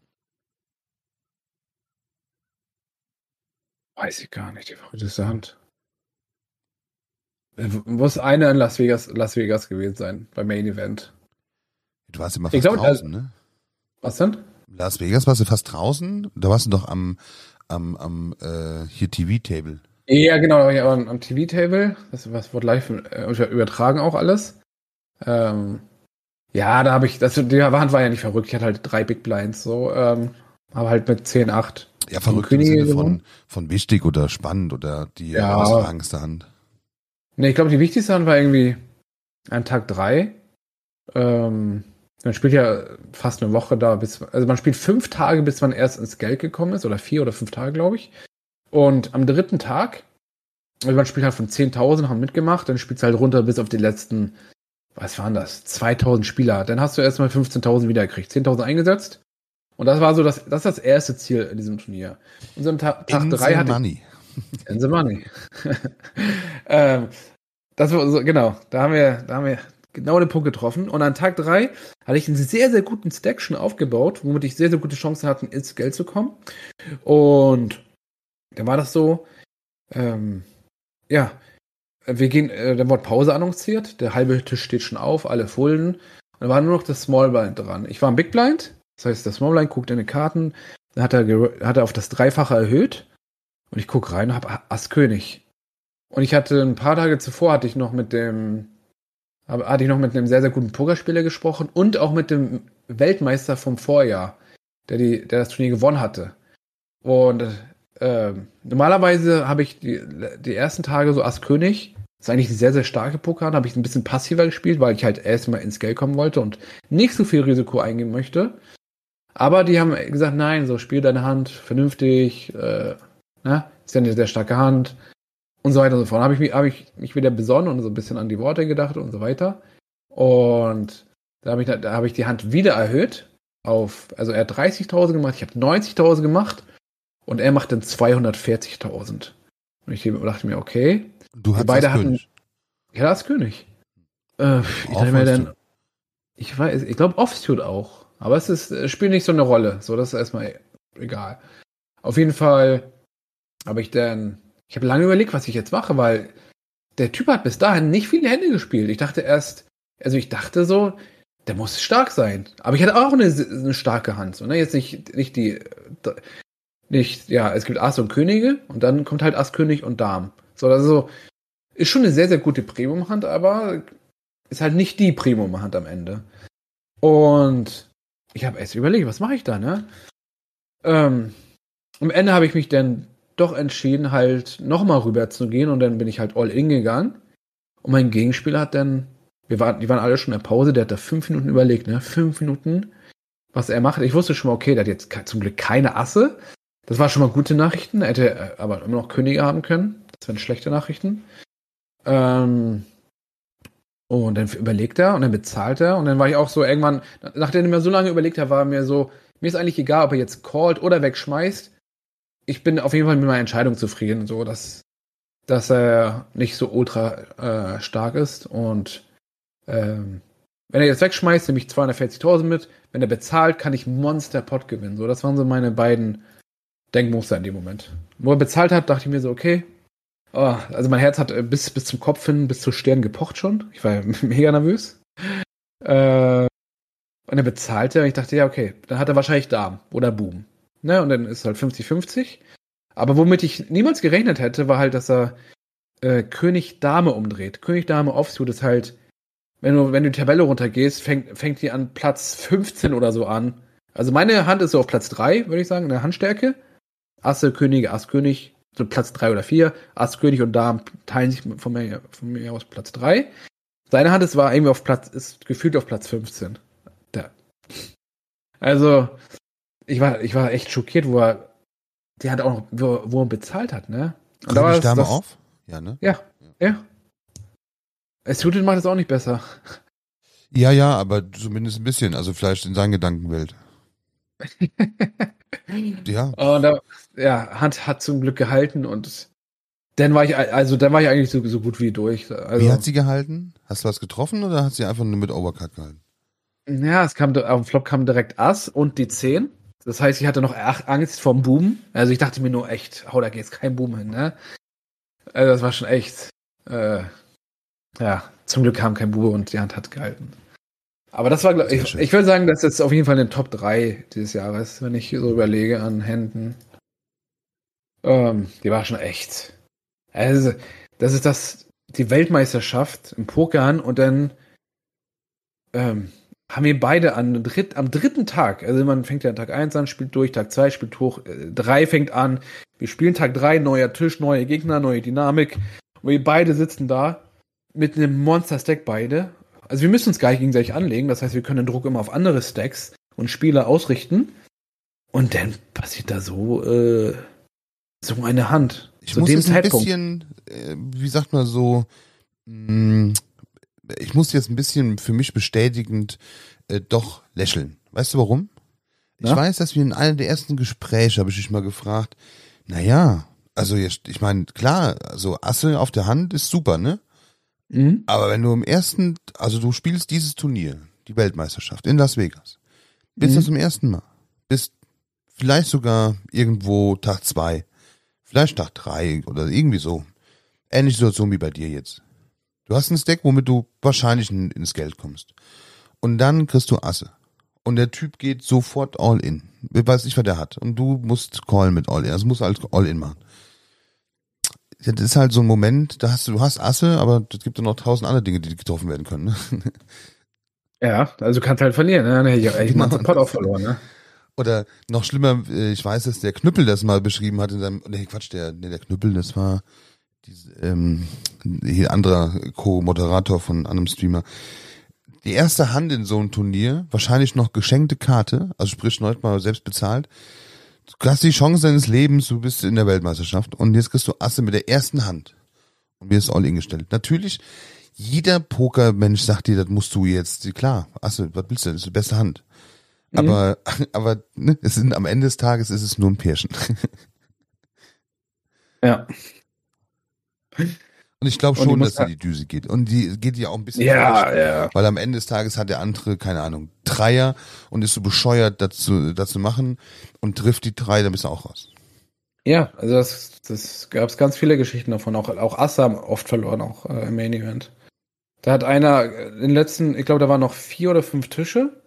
Weiß ich gar nicht, die verrückteste Hand. Äh, Muss eine in Las Vegas, Las Vegas gewesen sein, beim Main Event. Du warst immer fast glaub, draußen, ne? Was denn? Las Vegas warst du fast draußen. Da warst du doch am, am, am äh, hier TV-Table. Ja, genau, ja, am, am TV-Table. Das was wurde live äh, übertragen auch alles. Ähm, ja, da habe ich, das, die Hand war ja nicht verrückt. Ich hatte halt drei Big Blinds, so, ähm, aber halt mit 10, 8. Ja, verrückt im Sinne von, von wichtig oder spannend oder die Ja. herausragendste Hand. Ne, ich glaube, die wichtigste Hand war irgendwie an Tag drei. Ähm, man spielt ja fast eine Woche da, bis, also man spielt fünf Tage, bis man erst ins Geld gekommen ist, oder vier oder fünf Tage, glaube ich. Und am dritten Tag, also man spielt halt von 10.000, haben mitgemacht, dann spielst du halt runter bis auf die letzten, was waren das, 2.000 Spieler. Dann hast du erstmal 15.000 wiedergekriegt, 10.000 eingesetzt. Und das war so das, das ist das erste Ziel in diesem Turnier. Und so am Ta Tag drei hatte ich, money. In the money. <laughs> ähm, das war so, genau, da haben wir, da haben wir genau den Punkt getroffen. Und an Tag drei hatte ich einen sehr, sehr guten Stack schon aufgebaut, womit ich sehr, sehr gute Chancen hatte, ins Geld zu kommen. Und dann war das so, ähm, ja, wir gehen, äh, dann wurde Pause annonciert, der halbe Tisch steht schon auf, alle Fulden. Und da war nur noch das Small Blind dran. Ich war im Big Blind, das heißt, der Small Blind guckt in die Karten, dann hat er, hat er auf das Dreifache erhöht. Und ich gucke rein und habe Ass König. Und ich hatte ein paar Tage zuvor hatte ich noch mit dem hab- hatte ich noch mit einem sehr sehr guten Pokerspieler gesprochen und auch mit dem Weltmeister vom Vorjahr, der die der das Turnier gewonnen hatte. Und ähm, normalerweise habe ich die, die ersten Tage so Ass König, das ist eigentlich eine sehr sehr starke Poker, habe ich ein bisschen passiver gespielt, weil ich halt erstmal ins Geld kommen wollte und nicht so viel Risiko eingehen möchte. Aber die haben gesagt, nein, so spiel deine Hand vernünftig, äh, ne? Ist ja eine sehr starke Hand und so weiter und so fort. Habe ich, mich- hab ich mich wieder besonnen und so ein bisschen an die Worte gedacht und so weiter. Und da habe ich, da habe ich die Hand wieder erhöht auf, also er hat 30.000 gemacht, ich habe 90.000 gemacht und er macht dann 240.000. Und ich dachte mir, okay, Du hast beide hatten- König. ja, das König. Äh, ich dachte mir dann, ich weiß, ich glaube Offsuit auch. Aber es ist, es spielt nicht so eine Rolle. So, das ist erstmal egal. Auf jeden Fall habe ich dann, ich habe lange überlegt, was ich jetzt mache, weil der Typ hat bis dahin nicht viele Hände gespielt. Ich dachte erst, also ich dachte so, der muss stark sein. Aber ich hatte auch eine, eine starke Hand. So, ne? Jetzt nicht, nicht die, nicht, ja, es gibt Ass und Könige und dann kommt halt Ass, König und Dame. So, das ist so, ist schon eine sehr, sehr gute Premium-Hand, aber ist halt nicht die Premium-Hand am Ende. Und ich habe erst überlegt, was mache ich da, ne? Ähm, am Ende habe ich mich dann doch entschieden, halt nochmal rüber zu gehen und dann bin ich halt all in gegangen. Und mein Gegenspieler hat dann, wir waren, die waren alle schon in der Pause, der hat da fünf Minuten überlegt, ne? Fünf Minuten, was er macht. Ich wusste schon mal, okay, der hat jetzt zum Glück keine Asse. Das war schon mal gute Nachrichten. Er hätte äh, aber immer noch Könige haben können. Das wären schlechte Nachrichten. Ähm, und dann überlegt er und dann bezahlt er. Und dann war ich auch so irgendwann, nachdem er mir so lange überlegt hat, war mir so, mir ist eigentlich egal, ob er jetzt callt oder wegschmeißt. Ich bin auf jeden Fall mit meiner Entscheidung zufrieden, so dass, dass er nicht so ultra äh, stark ist. Und ähm, wenn er jetzt wegschmeißt, nehme ich 240.000 mit. Wenn er bezahlt, kann ich Monster Pot gewinnen. So, das waren so meine beiden Denkmuster in dem Moment. Wo er bezahlt hat, dachte ich mir so, okay. Oh, also mein Herz hat äh, bis, bis zum Kopf hin, bis zur Stirn gepocht schon. Ich war <laughs> mega nervös. Äh, und er bezahlte und ich dachte, ja, okay, dann hat er wahrscheinlich Darm oder Boom. Ne? Und dann ist es halt 50-50. Aber womit ich niemals gerechnet hätte, war halt, dass er äh, König Dame umdreht. König Dame Offsuit ist halt, wenn du, wenn du die Tabelle runtergehst, fängt, fängt die an Platz 15 oder so an. Also meine Hand ist so auf Platz 3, würde ich sagen, in der Handstärke. Asse, Könige, Ass, König, so Platz 3 oder 4. Ass, König und Dame teilen sich von mir, von mir aus Platz 3. Seine Hand ist war irgendwie auf Platz, ist gefühlt auf Platz 15. Da. Also, ich war, ich war echt schockiert, wo er, der hat auch noch, wo, wo er bezahlt hat, ne? Und da war das- Dame das- auf? Ja, ne? Ja, ja. Es tut macht es auch nicht besser. Ja, ja, aber zumindest ein bisschen. Also vielleicht in seinen Gedankenwelt. <laughs> Ja. Und da, ja, Hand hat zum Glück gehalten und dann war ich, also dann war ich eigentlich so, so gut wie durch. Also, Wie hat sie gehalten? Hast du was getroffen oder hat sie einfach nur mit Overcut gehalten? ja, es kam, auf dem Flop kam direkt Ass und die 10. Das heißt, ich hatte noch Angst vorm Boom. Also ich dachte mir nur echt, oh, da geht jetzt kein Boom hin, ne? Also das war schon echt. Äh, ja, zum Glück kam kein Bube und die Hand hat gehalten. Aber das war, glaub, ich, ich würde sagen, das ist auf jeden Fall in den Top 3 dieses Jahres, wenn ich so überlege an Händen. Ähm, die war schon echt. Also, das ist das, die Weltmeisterschaft im Pokern und dann ähm, haben wir beide an dritt, am dritten Tag, also man fängt ja Tag 1 an, spielt durch, Tag 2 spielt hoch, 3 äh, fängt an, wir spielen Tag 3, neuer Tisch, neue Gegner, neue Dynamik und wir beide sitzen da mit einem Monster-Stack beide also wir müssen uns gar nicht gegenseitig anlegen. Das heißt, wir können den Druck immer auf andere Stacks und Spieler ausrichten. Und dann passiert da so, äh, so eine Hand. Ich zu muss dem jetzt Zeitpunkt. ein bisschen, äh, wie sagt man so, mh, mm, ich muss jetzt ein bisschen für mich bestätigend äh, doch lächeln. Weißt du warum? Ich ja? weiß, dass wir in einem der ersten Gespräche habe ich dich mal gefragt, naja, also jetzt, ich meine, klar, also Assel auf der Hand ist super, ne? Mhm. Aber wenn du im ersten, also du spielst dieses Turnier, die Weltmeisterschaft in Las Vegas, bist mhm. das zum ersten Mal, bist vielleicht sogar irgendwo Tag zwei, vielleicht Tag drei oder irgendwie so. Ähnliche Situation wie bei dir jetzt. Du hast ein Stack, womit du wahrscheinlich ins Geld kommst. Und dann kriegst du Asse. Und der Typ geht sofort all in. Ich weiß nicht, was der hat. Und du musst callen mit all in. Also musst halt all in machen das ist halt so ein Moment, da hast du, du hast Asse, aber es gibt ja noch tausend andere Dinge, die getroffen werden können. Ne? Ja, also du kannst halt verlieren, ne? Ich, ich genau. Pot auch verloren, ne? Oder noch schlimmer, äh, ich weiß, dass der Knüppel das mal beschrieben hat in seinem, nee, Quatsch, der, nee, der Knüppel, das war diese, ähm, hier anderer Co-Moderator von einem Streamer. Die erste Hand in so einem Turnier, wahrscheinlich noch geschenkte Karte, also sprich, noch mal selbst bezahlt, du hast die Chance deines Lebens, du bist in der Weltmeisterschaft und jetzt kriegst du Asse mit der ersten Hand. Und mir ist all in gestellt. Natürlich, jeder Pokermensch sagt dir, das musst du jetzt, klar, Asse, was willst du, das ist die beste Hand. Mhm. Aber, <laughs> aber, ne, es sind, am Ende des Tages ist es nur ein Pärchen. <laughs> Ja. Und ich glaube schon, dass da die Düse geht. Und die geht ja auch ein bisschen ja, falsch, ja. Weil am Ende des Tages hat der andere, keine Ahnung, Dreier und ist so bescheuert, das zu, das zu machen und trifft die drei, dann bist du auch raus. Ja, also das, das gab es ganz viele Geschichten davon. Auch, auch Assam oft verloren, auch äh, im Main Event. Da hat einer äh, den letzten, ich glaube, da waren noch vier oder fünf Tische.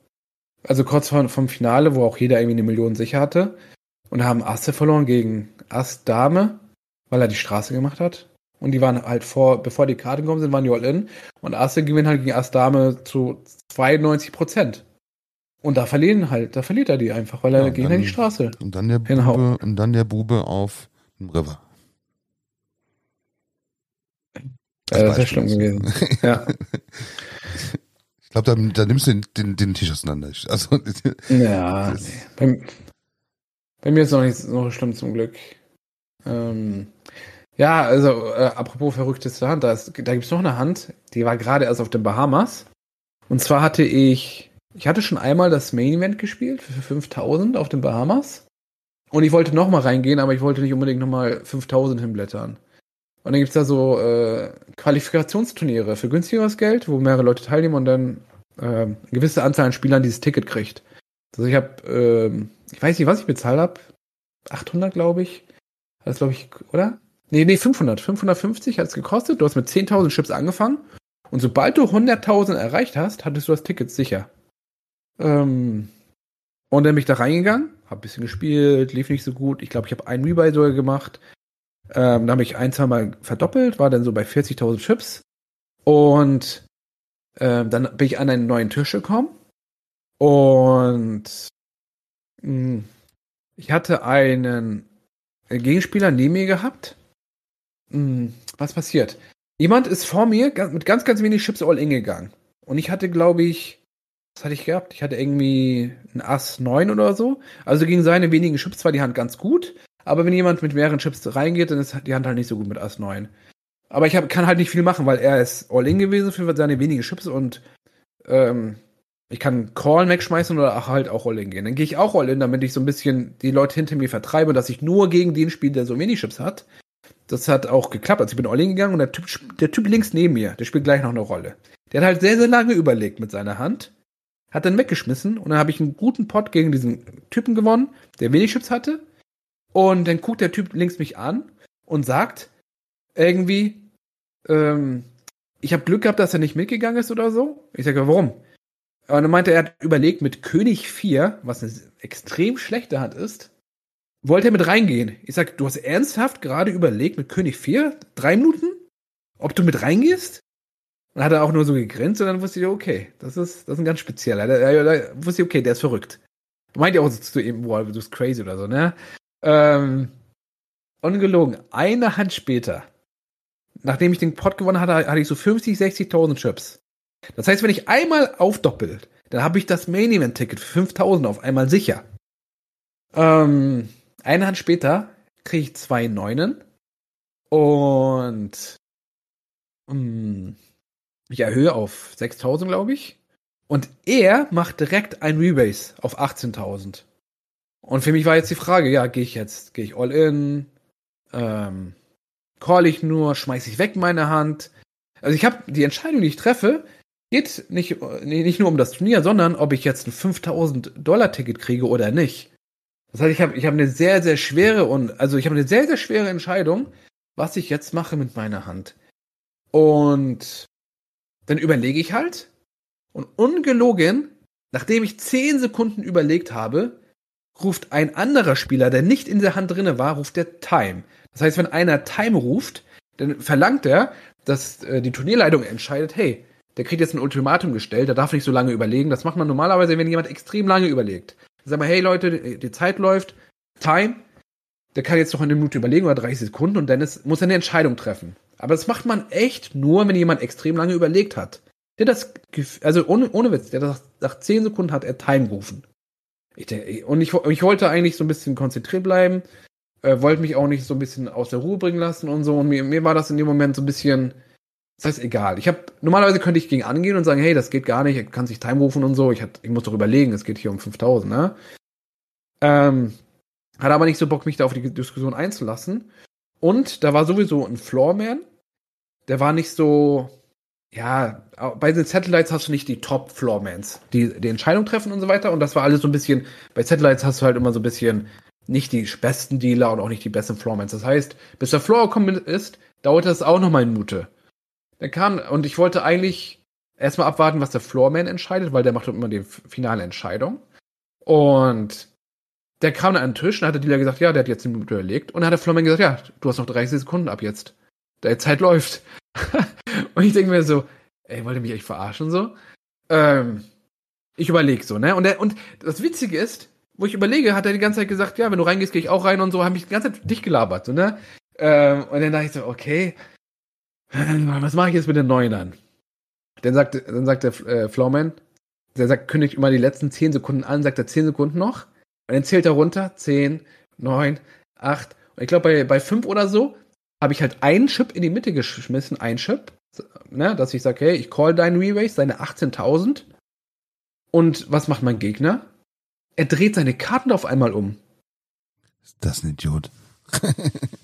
Also kurz vom, vom Finale, wo auch jeder irgendwie eine Million sicher hatte. Und da haben Asse verloren gegen Ass Dame, weil er die Straße gemacht hat. Und die waren halt vor, bevor die Karte gekommen sind, waren die All-In. Und Asse gewinnt halt gegen Ass Dame zu 92 Prozent. Und da verlieren halt, da verliert er die einfach, weil er ja, gegen dann, die Straße. Und dann der Bube, und dann der Bube auf dem River. Ja, das wäre schlimm gewesen. <laughs> ja. Ich glaube, da, da, nimmst du den, den, den Tisch auseinander. Also, <laughs> ja, nee. bei, bei, mir ist es noch nicht so schlimm zum Glück. Ähm, ja, also äh, apropos verrückteste Hand, da, da gibt es noch eine Hand, die war gerade erst auf den Bahamas. Und zwar hatte ich, ich hatte schon einmal das Main Event gespielt für 5000 auf den Bahamas. Und ich wollte nochmal reingehen, aber ich wollte nicht unbedingt nochmal 5000 hinblättern. Und dann gibt's da so äh, Qualifikationsturniere für günstigeres Geld, wo mehrere Leute teilnehmen und dann äh, eine gewisse Anzahl an Spielern dieses Ticket kriegt. Also ich habe, äh, ich weiß nicht, was ich bezahlt habe. 800, glaube ich. Das glaube ich, oder? Nee, nee, 500. 550 hat es gekostet. Du hast mit 10.000 Chips angefangen. Und sobald du 100.000 erreicht hast, hattest du das Ticket sicher. Ähm, und dann bin ich da reingegangen, hab ein bisschen gespielt, lief nicht so gut. Ich glaube, ich habe einen Rebuy sogar gemacht. Ähm, da habe ich ein, zwei Mal verdoppelt, war dann so bei 40.000 Chips. Und ähm, dann bin ich an einen neuen Tisch gekommen. Und mh, hm, ich hatte einen Gegenspieler neben mir gehabt hm, was passiert? Jemand ist vor mir mit ganz, ganz wenig Chips all in gegangen. Und ich hatte, glaube ich, was hatte ich gehabt? Ich hatte irgendwie ein Ass 9 oder so. Also gegen seine wenigen Chips war die Hand ganz gut. Aber wenn jemand mit mehreren Chips reingeht, dann ist die Hand halt nicht so gut mit Ass 9. Aber ich hab, kann halt nicht viel machen, weil er ist all in gewesen für seine wenigen Chips und ähm, ich kann Call wegschmeißen oder halt auch all in gehen. Dann gehe ich auch all in, damit ich so ein bisschen die Leute hinter mir vertreibe, dass ich nur gegen den spiele, der so wenig Chips hat das hat auch geklappt. Also ich bin all in gegangen und der Typ, der Typ links neben mir, der spielt gleich noch eine Rolle. Der hat halt sehr, sehr lange überlegt mit seiner Hand. hat dann weggeschmissen und dann habe ich einen guten Pot gegen diesen Typen gewonnen, der wenig Chips hatte. Und dann guckt der Typ links mich an und sagt irgendwie, ähm, ich habe Glück gehabt, dass er nicht mitgegangen ist oder so. Ich sage, warum? Und dann meinte er, er hat überlegt, mit König 4, was eine extrem schlechte Hand ist, wollte er mit reingehen. Ich sag, du hast ernsthaft gerade überlegt, mit König 4, drei Minuten, ob du mit reingehst? Und hat er auch nur so gegrinst und dann wusste ich, okay, das ist, das ist ein ganz spezieller. Da, da, wusste ich, okay, der ist verrückt. Meint ihr auch zu ihm, boah, du bist crazy oder so, ne? Ähm, ungelogen, eine Hand später, nachdem ich den Pot gewonnen hatte, hatte ich so 50, 60.000 Chips. Das heißt, wenn ich einmal aufdoppelt, dann habe ich das Main Event Ticket für 5000 auf einmal sicher. Ähm, eine Hand später kriege ich zwei Neunen und mh, hm, ich erhöhe auf 6000, glaube ich. Und er macht direkt ein Rebase auf 18.000. Und für mich war jetzt die Frage, ja, gehe ich jetzt, gehe ich all in, ähm, call ich nur, schmeiße ich weg meine Hand. Also ich habe die Entscheidung, die ich treffe, geht nicht, nicht nur um das Turnier, sondern ob ich jetzt ein 5000 Dollar Ticket kriege oder nicht. Das heißt, ich habe ich hab eine sehr, sehr schwere und, also ich habe eine sehr, sehr schwere Entscheidung, was ich jetzt mache mit meiner Hand. Und dann überlege ich halt und ungelogen, nachdem ich 10 Sekunden überlegt habe, ruft ein anderer Spieler, der nicht in der Hand drinne war, ruft der Time. Das heißt, wenn einer Time ruft, dann verlangt er, dass äh, die Turnierleitung entscheidet, hey, der kriegt jetzt ein Ultimatum gestellt, der darf nicht so lange überlegen. Das macht man normalerweise, wenn jemand extrem lange überlegt. Sag mal, hey Leute, die Zeit läuft, Time, der kann jetzt noch eine Minute überlegen oder 30 Sekunden und dann muss er eine Entscheidung treffen. Aber das macht man echt nur, wenn jemand extrem lange überlegt hat. Der das, also ohne, ohne Witz, der das, nach 10 Sekunden hat er Time gerufen. Ich, und ich, ich wollte eigentlich so ein bisschen konzentriert bleiben, äh, wollte mich auch nicht so ein bisschen aus der Ruhe bringen lassen und so. Und mir, mir war das in dem Moment so ein bisschen, das heißt, egal. Ich habe normalerweise könnte ich gegen angehen und sagen, hey, das geht gar nicht, er kann sich Time rufen und so. Ich, hat, ich muss doch überlegen, es geht hier um 5000, ne? Ähm, hat aber nicht so Bock, mich da auf die Diskussion einzulassen. Und da war sowieso ein Floorman. Der war nicht so, ja, bei den Satellites hast du nicht die Top Floormans, die die Entscheidung treffen und so weiter. Und das war alles so ein bisschen, bei Satellites hast du halt immer so ein bisschen nicht die besten Dealer und auch nicht die besten Floormans. Das heißt, bis der Floor gekommen ist, dauerte es auch noch mal eine Minute. Der kam, und ich wollte eigentlich erstmal abwarten, was der Floorman entscheidet, weil der macht immer die finale Entscheidung. Und der kam dann an den Tisch und hat der Dealer gesagt, ja, der hat jetzt eine Minute überlegt. Und dann hat der Floorman gesagt, ja, du hast noch 30 Sekunden ab jetzt. Der Zeit läuft. <laughs> und ich denke mir so, ey, wollt ihr mich echt verarschen so? Ähm, ich überlege so, ne? Und, der, und das Witzige ist, wo ich überlege, hat er die ganze Zeit gesagt, ja, wenn du reingehst, gehe ich auch rein und so, haben mich die ganze Zeit dicht gelabert, so, ne? Ähm, und dann dachte ich so, okay, <laughs> was mache ich jetzt mit den Neunern? Dann sagt, dann sagt der äh, Flowman, der sagt, kündigt immer die letzten 10 Sekunden an, sagt er 10 Sekunden noch. Und dann zählt er runter, 10, 9, 8. Und ich glaube, bei, bei 5 oder so habe ich halt einen Chip in die Mitte geschmissen, ein Chip. Ne, dass ich sage, hey, ich call deinen deine 18.000. Und was macht mein Gegner? Er dreht seine Karten auf einmal um. Ist das ein Idiot? <laughs>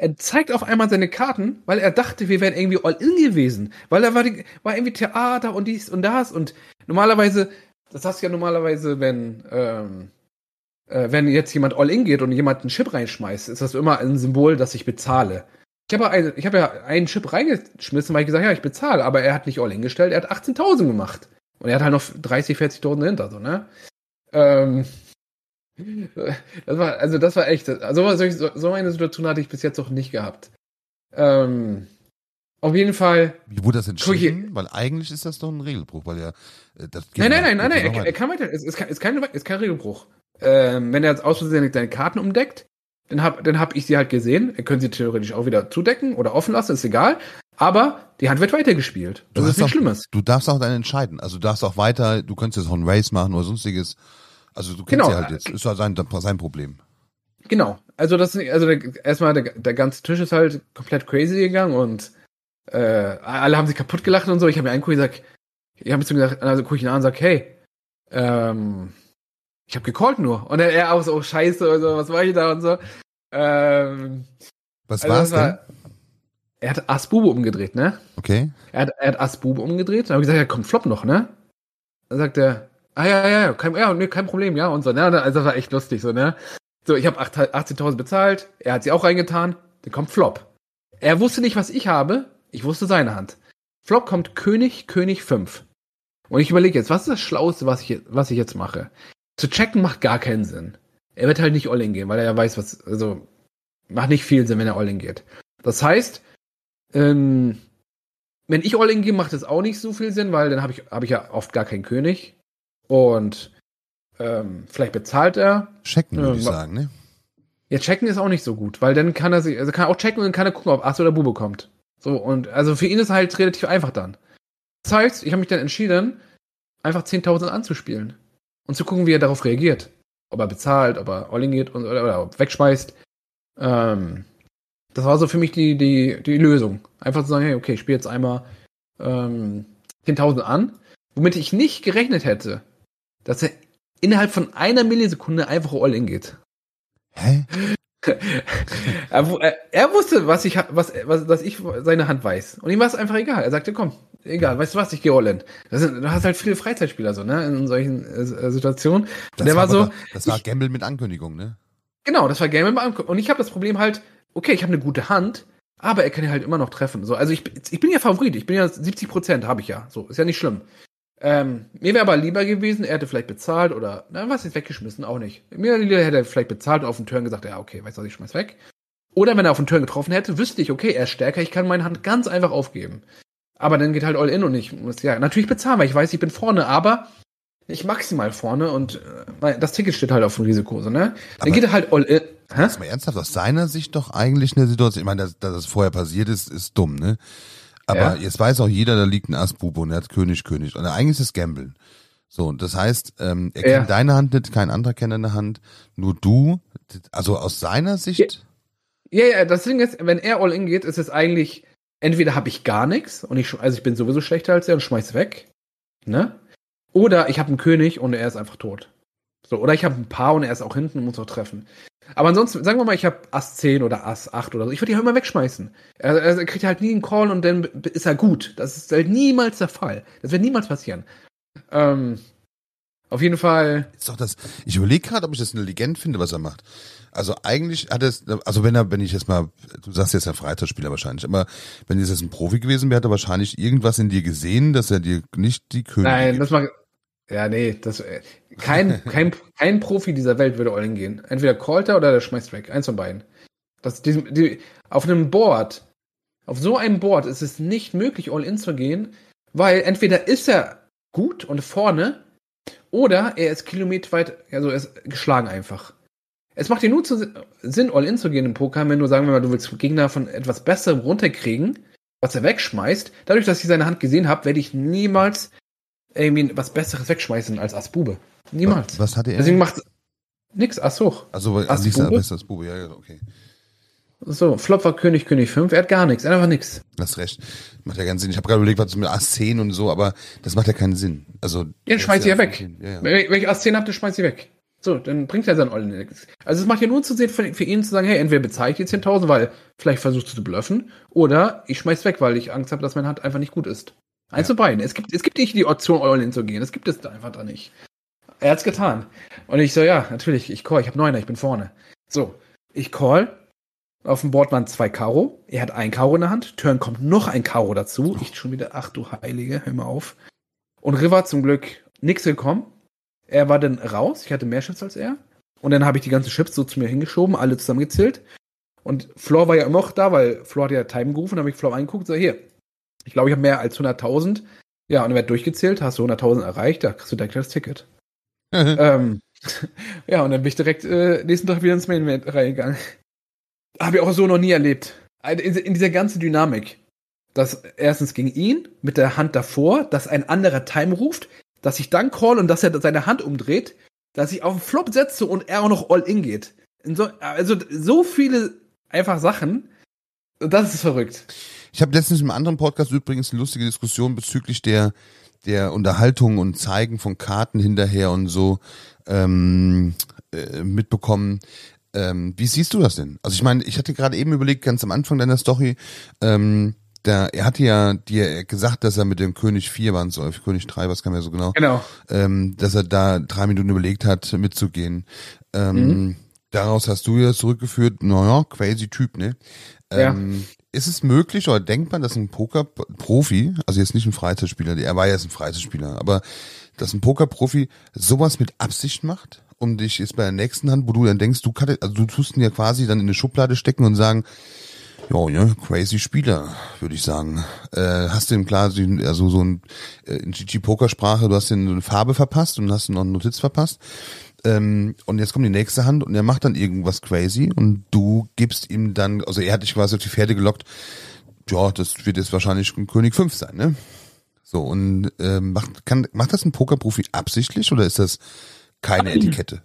er, zeigt auf einmal seine Karten, weil er dachte, wir wären irgendwie all-in gewesen. Weil er war, die, war irgendwie Theater und dies und das. Und normalerweise, das hast du ja normalerweise, wenn, ähm, äh, wenn jetzt jemand all-in geht und jemand einen Chip reinschmeißt, ist das immer ein Symbol, dass ich bezahle. Ich habe ein, hab ja einen Chip reingeschmissen, weil ich gesagt habe, ja, ich bezahle, aber er hat nicht all-in gestellt, er hat 18.000 gemacht. Und er hat halt noch 30, 40.000 dahinter, so, ne? Ähm, das war, also das war echt, so, so eine Situation hatte ich bis jetzt noch nicht gehabt. Ähm, auf jeden Fall. Wie wurde das entschieden? Weil eigentlich ist das doch ein Regelbruch, weil er äh, das Nein, nein, nein, nein, nein, er, er, kann weiter, es ist kein, ist kein, ist kein Regelbruch. Ähm, wenn er jetzt aus Versehen seine Karten umdeckt, dann hab, dann hab ich sie halt gesehen. Er können sie theoretisch auch wieder zudecken oder offen lassen, ist egal. Aber die Hand wird weitergespielt. Das ist nichts Schlimmes. Du darfst auch dann entscheiden. Also du darfst auch weiter, du könntest jetzt auch ein Race machen oder sonstiges. Also du kennst genau. sie halt jetzt. Ist halt sein, sein Problem. Genau. Also das also der, erstmal der, der ganze Tisch ist halt komplett crazy gegangen und äh, alle haben sich kaputt gelacht und so. Ich habe mir einen Kuh gesagt, ich habe zu mir gesagt, also gucke ich ihn an und sag, hey, ähm, ich habe gecallt nur. Und er, er auch so, oh, scheiße, oder so, was war ich da und so. Ähm, was also war's war, denn? Er hat Asbube umgedreht, ne? Okay. Er hat, er hat Asbube umgedreht. Dann habe ich gesagt, ja, kommt Flop noch, ne? Dann sagt er, ah ja, ja, ja, kein, ja, nee, kein Problem, ja, und so, ne? Also das war echt lustig, so, ne? So, ich habe 18.000 bezahlt, er hat sie auch reingetan, dann kommt Flop. Er wusste nicht, was ich habe, ich wusste seine Hand. Flop kommt König, König 5. Und ich überlege jetzt, was ist das Schlauste, was ich, was ich jetzt mache? Zu checken macht gar keinen Sinn. Er wird halt nicht All-In gehen, weil er ja weiß, was, also, macht nicht viel Sinn, wenn er All-In geht. Das heißt, ähm, wenn ich All-In gehe, macht es auch nicht so viel Sinn, weil dann habe ich, hab ich ja oft gar keinen König. Und ähm, vielleicht bezahlt er. Checken, würde ich sagen, ne? Ja, checken ist auch nicht so gut, weil dann kann er sich, also kann er auch checken und dann kann er gucken, ob Ass oder Bube kommt. So, und also für ihn ist halt relativ einfach dann. Das heißt, ich habe mich dann entschieden, einfach 10.000 anzuspielen und zu gucken, wie er darauf reagiert. Ob er bezahlt, ob er All-In geht und, oder, oder wegschmeißt. Ähm, das war so für mich die, die, die Lösung. Einfach zu sagen, hey, okay, ich spiele jetzt einmal ähm, 10.000 an, womit ich nicht gerechnet hätte, dass er innerhalb von einer Millisekunde einfach All-In geht. Hä? <laughs> er, er, wusste, was ich, was, was, dass ich seine Hand weiß. Und ihm war es einfach egal. Er sagte, komm, egal, weißt du was, ich gehe all in. Das sind, du hast halt viele Freizeitspieler so, ne, in solchen äh, Situationen. Das der war, so. Das war ich, Gamble mit Ankündigung, ne? Genau, das war Gamble mit Ankündigung. Und ich habe das Problem halt, okay, ich habe eine gute Hand, aber er kann ja halt immer noch treffen. So, also ich, ich bin ja Favorit, ich bin ja 70 Prozent, habe ich ja. So, ist ja nicht schlimm. Ähm, mir wäre aber lieber gewesen, er hätte vielleicht bezahlt oder, na, was ist weggeschmissen, auch nicht. Mir lieber hätte er vielleicht bezahlt und auf den Turn gesagt, ja, okay, weißt du was, ich schmeiß weg. Oder wenn er auf den Turn getroffen hätte, wüsste ich, okay, er ist stärker, ich kann meine Hand ganz einfach aufgeben. Aber dann geht halt all in und ich muss ja natürlich bezahlen, weil ich weiß, ich bin vorne, aber nicht maximal vorne und äh, das Ticket steht halt auf dem Risiko, so, ne? Dann aber geht er halt all in. Hä? Ist mal ernsthaft aus seiner Sicht doch eigentlich eine Situation, ich meine, dass, dass das vorher passiert ist, ist dumm, ne? Aber ja. jetzt weiß auch jeder, da liegt ein Assbube und er hat König, König. Und eigentlich ist es Gambeln. So, und das heißt, ähm, er ja. kennt deine Hand nicht, kein anderer kennt deine Hand, nur du. Also aus seiner Sicht. Ja, ja, das Ding ist, wenn er all in geht, ist es eigentlich, entweder habe ich gar nichts und ich, also ich bin sowieso schlechter als er und schmeiß weg, ne? Oder ich habe einen König und er ist einfach tot. So, oder ich habe ein Paar und er ist auch hinten und muss auch treffen. Aber ansonsten, sagen wir mal, ich habe Ass 10 oder Ass 8 oder so. Ich würde die halt immer wegschmeißen. Er, er, kriegt halt nie einen Call und dann ist er gut. Das ist halt niemals der Fall. Das wird niemals passieren. Ähm, auf jeden Fall. Ist doch das. Ich überlege gerade, ob ich das eine Legende finde, was er macht. Also eigentlich hat es, also wenn er, wenn ich jetzt mal, du sagst jetzt ein Freitagsspieler wahrscheinlich, aber wenn es jetzt ein Profi gewesen wäre, hat er wahrscheinlich irgendwas in dir gesehen, dass er dir nicht die Königin. Nein, das mag, ja, nee, das, äh, kein, kein, kein Profi dieser Welt würde all gehen. Entweder callt er oder der schmeißt weg. Eins von beiden. Das, die, die, auf einem Board, auf so einem Board ist es nicht möglich, all in zu gehen, weil entweder ist er gut und vorne oder er ist kilometerweit, also er ist geschlagen einfach. Es macht dir nur zu, Sinn, all in zu gehen im Poker, wenn du sagen wir mal, du willst Gegner von etwas Besserem runterkriegen, was er wegschmeißt. Dadurch, dass ich seine Hand gesehen habe, werde ich niemals irgendwie was Besseres wegschmeißen als Asbube. Niemals. Was hat er? Deswegen macht nix Ass hoch. Also Ass Bube. Besser Bube, ja, ja, okay. So, Flop war König, König 5, er hat gar nichts, einfach nichts. Hast recht. Macht ja keinen Sinn. Ich habe gerade überlegt, was mit Ass 10 und so, aber das macht ja keinen Sinn. Also. Ja, dann schmeiß ich ja weg. Ja, ja. Wenn ich Ass 10 habe, dann schmeiß ich weg. So, dann bringt er sein All nichts. Also es macht ja nur zu sehen für, für, ihn zu sagen, hey, entweder bezahle ich die 10.000, weil vielleicht versuchst du zu bluffen, oder ich schmeiß weg, weil ich Angst habe, dass meine Hand einfach nicht gut ist. Eins ja. zu beiden. Es gibt, es gibt nicht die Option, All-In zu gehen. Das gibt es da einfach da nicht. Er hat's getan. Und ich so, ja, natürlich, ich call, ich habe Neuner, ich bin vorne. So, ich call. Auf dem Board waren zwei Karo. Er hat ein Karo in der Hand. Turn kommt noch ein Karo dazu. Ich schon wieder, ach du Heilige, hör mal auf. Und River zum Glück nix gekommen. Er war dann raus. Ich hatte mehr Chips als er. Und dann habe ich die ganzen Chips so zu mir hingeschoben, alle zusammengezählt. Und Floor war ja immer noch da, weil Floor hat ja Time gerufen. Da habe ich Floor angeguckt. So, hier, ich glaube, ich habe mehr als 100.000. Ja, und er wird durchgezählt, hast du 100.000 erreicht, da kriegst du direkt das Ticket. ähm, <laughs> ja, und dann bin ich direkt äh, nächsten Tag wieder ins Main Event reingegangen. Habe ich auch so noch nie erlebt. In, in dieser ganzen Dynamik. Dass erstens gegen ihn mit der Hand davor, dass ein anderer Time ruft, dass ich dann call und dass er seine Hand umdreht, dass ich auf den Flop setze und er auch noch all in geht. So, also so viele einfach Sachen. Das ist verrückt. Ich habe letztens im anderen Podcast übrigens eine lustige Diskussion bezüglich der der Unterhaltung und Zeigen von Karten hinterher und so ähm, äh, mitbekommen. Ähm, wie siehst du das denn? Also ich meine, ich hatte gerade eben überlegt, ganz am Anfang deiner Story, ähm, da, er hatte ja dir gesagt, dass er mit dem König 4 waren so, König 3, was kann man ja so genau, Genau. ähm, dass er da drei Minuten überlegt hat, mitzugehen. Ähm, Mhm. Daraus hast du ja zurückgeführt, naja, crazy Typ, ne? Ähm, Ist es möglich oder denkt man, dass ein Pokerprofi, also jetzt nicht ein Freizeitspieler, er war jetzt ein Freizeitspieler, aber dass ein Pokerprofi sowas mit Absicht macht, um dich jetzt bei der nächsten Hand, wo du dann denkst, du kannst, also du tust ihn ja quasi dann in eine Schublade stecken und sagen, ja, ja, crazy Spieler, würde ich sagen. Äh, hast du ihm klar, also so ein, äh, in GG-Pokersprache, du hast ihm eine Farbe verpasst und hast noch eine Notiz verpasst. Ähm, und jetzt kommt die nächste Hand und er macht dann irgendwas crazy und du gibst ihm dann, also er hat dich quasi auf die Pferde gelockt, ja, das wird jetzt wahrscheinlich ein König 5 sein, ne? So, und ähm, macht, kann, macht das ein Pokerprofi absichtlich oder ist das keine Etikette?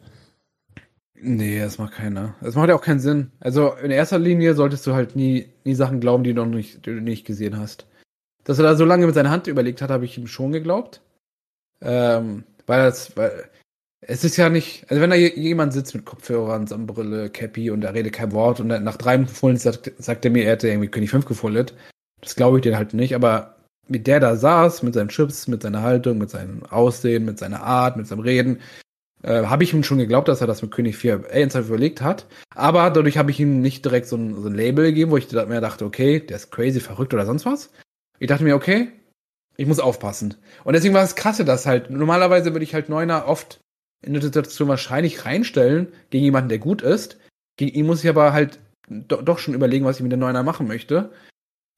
Nee, das macht keiner. Das macht ja auch keinen Sinn. Also in erster Linie solltest du halt nie, nie Sachen glauben, die du noch nicht, die du nicht gesehen hast. Dass er da so lange mit seiner Hand überlegt hat, habe ich ihm schon geglaubt. Ähm, weil das, weil es ist ja nicht, also wenn da je- jemand sitzt mit Kopfhörern, Sonnenbrille, Cappy und er redet kein Wort und nach drei Fullen sagt, sagt er mir, er hätte irgendwie König 5 gefullet, das glaube ich dir halt nicht, aber wie der da saß, mit seinen Chips, mit seiner Haltung, mit seinem Aussehen, mit seiner Art, mit seinem Reden, äh, habe ich ihm schon geglaubt, dass er das mit König 4 ernsthaft überlegt hat. Aber dadurch habe ich ihm nicht direkt so ein, so ein Label gegeben, wo ich mir dachte, okay, der ist crazy, verrückt oder sonst was. Ich dachte mir, okay, ich muss aufpassen. Und deswegen war es krasse, dass halt, normalerweise würde ich halt Neuner oft in eine Situation wahrscheinlich reinstellen gegen jemanden, der gut ist. Gegen ihn muss ich aber halt do, doch schon überlegen, was ich mit dem Neuner machen möchte.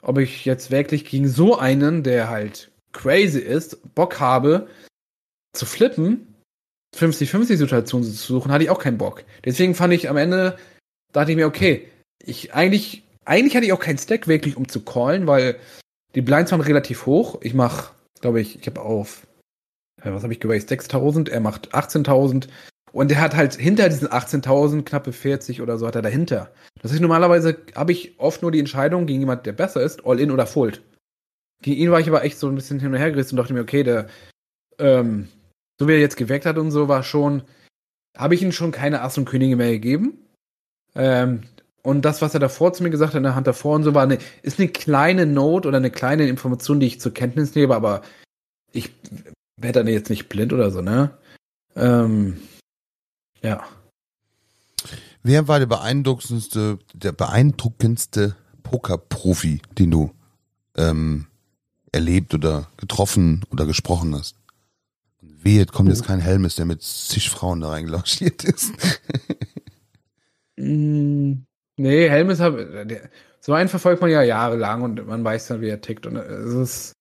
Ob ich jetzt wirklich gegen so einen, der halt crazy ist, Bock habe, zu flippen, 50-50-Situation zu suchen, hatte ich auch keinen Bock. Deswegen fand ich am Ende, dachte ich mir, okay, ich eigentlich, eigentlich hatte ich auch keinen Stack wirklich, um zu callen, weil die Blinds waren relativ hoch. Ich mach, glaube ich, ich habe auf, was habe ich geraced? 6000, er macht 18.000 und er hat halt hinter diesen 18.000 knappe 40 oder so hat er dahinter. Das heißt, normalerweise habe ich oft nur die Entscheidung gegen jemand, der besser ist, all in oder fold. Gegen ihn war ich aber echt so ein bisschen hin und her gerissen und dachte mir, okay, der, ähm, so wie er jetzt geweckt hat und so, war schon, habe ich ihm schon keine Ass und Könige mehr gegeben. Ähm, und das, was er davor zu mir gesagt hat, in der Hand davor und so, war eine, ist eine kleine Note oder eine kleine Information, die ich zur Kenntnis nehme, aber ich werde dann jetzt nicht blind oder so, ne? Ähm, ja. Wer war der beeindruckendste, der beeindruckendste Pokerprofi, den du ähm, erlebt oder getroffen oder gesprochen hast? Wehe, kommt jetzt kein Helmes, der mit zig Frauen da reingelauschiert ist. Mm, nee, Helmes hab, der, so einen verfolgt man ja jahrelang und man weiß dann, wie er tickt. Und es ist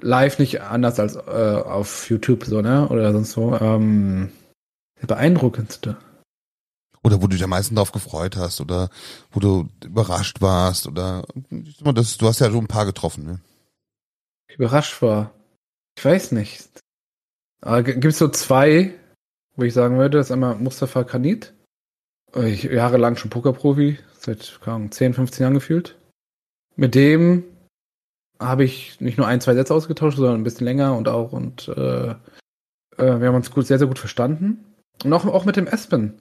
live nicht anders als äh, auf YouTube so, ne? Oder sonst so. Ähm, der beeindruckendste. Oder wo du dich am meisten drauf gefreut hast oder wo du überrascht warst oder das, du hast ja so ein paar getroffen, ne? Überrascht war. Ich weiß nicht. Aber gibt es so zwei, wo ich sagen würde, das ist einmal Mustafa Kanit. Ich jahrelang schon Pokerprofi, seit keine Ahnung, 10, 15 Jahren gefühlt. Mit dem habe ich nicht nur ein, zwei Sätze ausgetauscht, sondern ein bisschen länger und auch und äh, äh, wir haben uns gut, sehr, sehr gut verstanden. Und auch, auch mit dem Espen,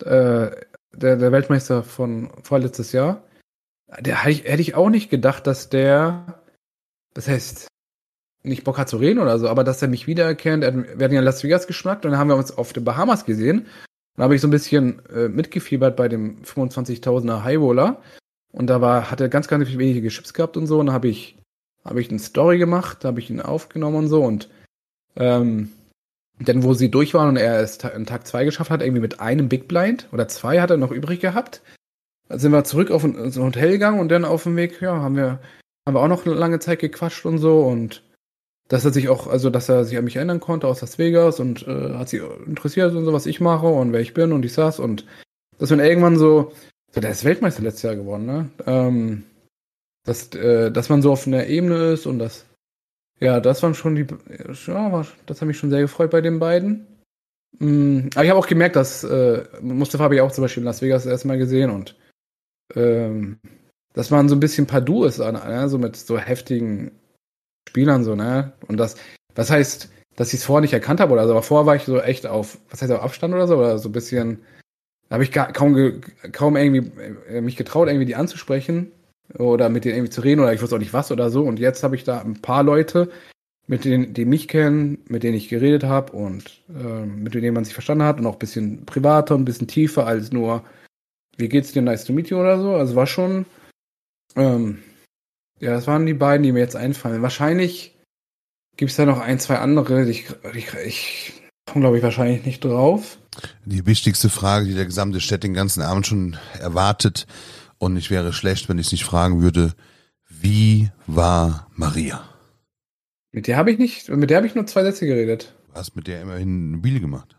äh, der, der Weltmeister von vorletztes Jahr. Der hätte ich, hätte ich auch nicht gedacht, dass der, das heißt, nicht Bock hat zu reden oder so, aber dass er mich wiedererkennt. Er, wir hatten ja Las Vegas geschnackt und dann haben wir uns auf den Bahamas gesehen. Dann habe ich so ein bisschen äh, mitgefiebert bei dem 25.000er Highroller. Und da war, hat er ganz, ganz wenige Chips gehabt und so. Und da habe ich, habe ich eine Story gemacht, da habe ich ihn aufgenommen und so. Und ähm, dann, wo sie durch waren und er es in Tag zwei geschafft hat, irgendwie mit einem Big Blind oder zwei hat er noch übrig gehabt. Sind wir zurück auf ein, ins Hotel gegangen und dann auf dem Weg, ja, haben wir, haben wir auch noch eine lange Zeit gequatscht und so und dass er sich auch, also dass er sich an mich erinnern konnte aus Las Vegas und äh, hat sich interessiert und so, was ich mache und wer ich bin und ich saß und dass man irgendwann so, so der ist Weltmeister letztes Jahr geworden, ne? Ähm, dass, äh, dass man so auf einer Ebene ist und das, ja, das waren schon die, ja, das hat mich schon sehr gefreut bei den beiden. Mm, aber ich habe auch gemerkt, dass äh, Mustafa habe ich auch zum Beispiel in Las Vegas erstmal gesehen und ähm, dass man so ein bisschen Padu ist, ne? so mit so heftigen Spielern so, ne? Und das, was heißt, dass ich es vorher nicht erkannt habe oder so, aber vorher war ich so echt auf, was heißt auf Abstand oder so, oder so ein bisschen, da habe ich gar, kaum, kaum irgendwie äh, mich getraut, irgendwie die anzusprechen. Oder mit denen irgendwie zu reden oder ich wusste auch nicht was oder so. Und jetzt habe ich da ein paar Leute, mit denen, die mich kennen, mit denen ich geredet habe und äh, mit denen man sich verstanden hat und auch ein bisschen privater ein bisschen tiefer als nur, wie geht's dir, nice to meet you oder so. Also war schon, ähm, ja, das waren die beiden, die mir jetzt einfallen. Wahrscheinlich gibt es da noch ein, zwei andere, ich, ich, ich komme, glaube ich, wahrscheinlich nicht drauf. Die wichtigste Frage, die der gesamte Städt den ganzen Abend schon erwartet, und ich wäre schlecht, wenn ich es nicht fragen würde, wie war Maria? Mit der habe ich nicht, mit der habe ich nur zwei Sätze geredet. Du hast mit der immerhin eine Biele gemacht.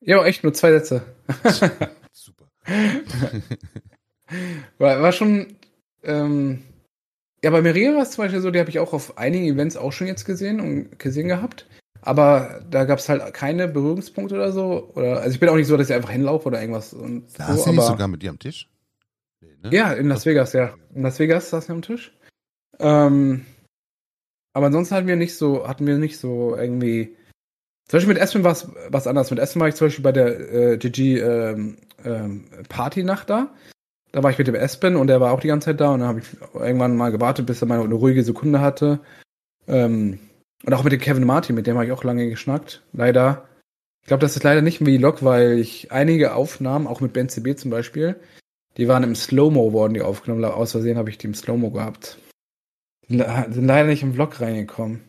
Ja, echt nur zwei Sätze. <laughs> Super. <laughs> war, war schon, ähm, ja, bei Maria war es zum Beispiel so, die habe ich auch auf einigen Events auch schon jetzt gesehen und gesehen gehabt. Aber da gab es halt keine Berührungspunkte oder so. Oder, also ich bin auch nicht so, dass ich einfach hinlaufe oder irgendwas. Und da so, hast du nicht sogar mit dir am Tisch? Ne? Ja, in Las Vegas, ja. In Las Vegas saß wir am Tisch. Ähm, aber ansonsten hatten wir nicht so, hatten wir nicht so irgendwie. Zum Beispiel mit Essen war es was anderes. Mit Essen war ich zum Beispiel bei der äh, GG ähm, ähm, Partynacht da. Da war ich mit dem Espen und der war auch die ganze Zeit da und dann habe ich irgendwann mal gewartet, bis er mal eine ruhige Sekunde hatte. Ähm, und auch mit dem Kevin Martin, mit dem habe ich auch lange geschnackt. Leider. Ich glaube, das ist leider nicht ein Vlog, weil ich einige Aufnahmen, auch mit Ben CB zum Beispiel, die waren im Slow-Mo worden, die aufgenommen. Aus Versehen habe ich die im Slow-Mo gehabt. Sind leider nicht im Vlog reingekommen.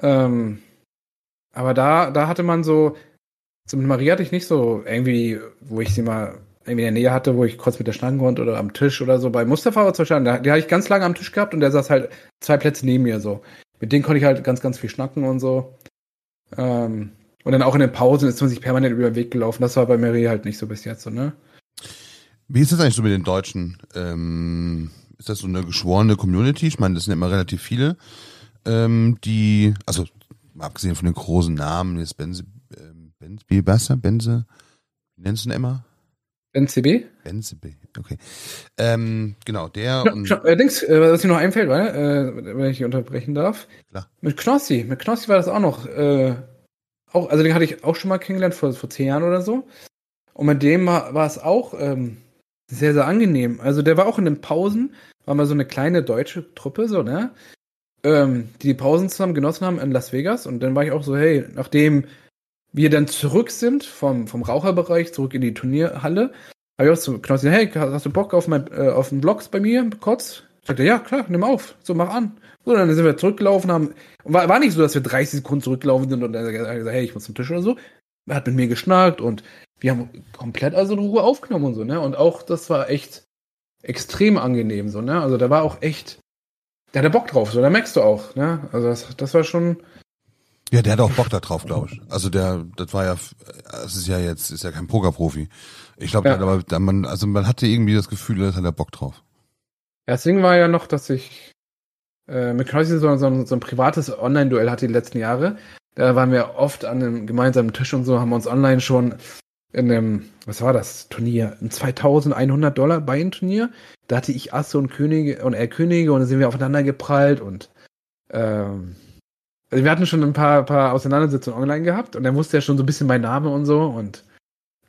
Ähm, aber da, da hatte man so, so mit Maria hatte ich nicht so irgendwie, wo ich sie mal irgendwie in der Nähe hatte, wo ich kurz mit der schnacken konnte oder am Tisch oder so. Bei Mustafa war zum Beispiel, die hatte ich ganz lange am Tisch gehabt und der saß halt zwei Plätze neben mir so mit denen konnte ich halt ganz, ganz viel schnacken und so. Ähm, und dann auch in den Pausen ist man sich permanent über den Weg gelaufen. Das war bei Marie halt nicht so bis jetzt so, ne? Wie ist das eigentlich so mit den Deutschen? Ähm, ist das so eine geschworene Community? Ich meine, das sind immer relativ viele, ähm, die, also abgesehen von den großen Namen, jetzt Benze, ähm, Benze, Benze, Benze, wie nennst du ihn immer? NCB? NCB, okay. Ähm, genau, der. Ja, und äh, Dings, äh, was mir noch einfällt, weil, äh, wenn ich unterbrechen darf. Klar. Mit Knossi. Mit Knossi war das auch noch. Äh, auch, also den hatte ich auch schon mal kennengelernt vor, vor zehn Jahren oder so. Und mit dem war, war es auch ähm, sehr, sehr angenehm. Also der war auch in den Pausen, war mal so eine kleine deutsche Truppe, so, ne? Ähm, die die Pausen zusammen genossen haben in Las Vegas. Und dann war ich auch so, hey, nachdem wir dann zurück sind vom, vom Raucherbereich, zurück in die Turnierhalle, habe ich auch so Knossi, hey, hast du Bock auf, mein, äh, auf einen Vlogs bei mir kurz? Sagte, ja, klar, nimm auf. So, mach an. So, dann sind wir zurückgelaufen, haben, war, war nicht so, dass wir 30 Sekunden zurückgelaufen sind und er hat gesagt, hey, ich muss zum Tisch oder so. Er hat mit mir geschnackt und wir haben komplett also in Ruhe aufgenommen und so, ne? Und auch das war echt extrem angenehm, so, ne? Also da war auch echt, der hatte Bock drauf, so, da merkst du auch, ne? Also das, das war schon, ja, der hat auch Bock da drauf, glaube ich. Also der, das war ja, es ist ja jetzt, ist ja kein Pokerprofi. Ich glaube, ja. aber man, also man hatte irgendwie das Gefühl, da hat er Bock drauf. Ja, das Ding war ja noch, dass ich äh, mit Knäusi so, so, so ein privates Online-Duell hatte die letzten Jahre. Da waren wir oft an einem gemeinsamen Tisch und so, haben uns online schon in einem, was war das, Turnier, ein 2100 Dollar Bein-Turnier. Da hatte ich Asse und Könige und er Könige und dann sind wir aufeinander geprallt und ähm, also wir hatten schon ein paar, paar Auseinandersetzungen online gehabt und er wusste ja schon so ein bisschen mein Name und so und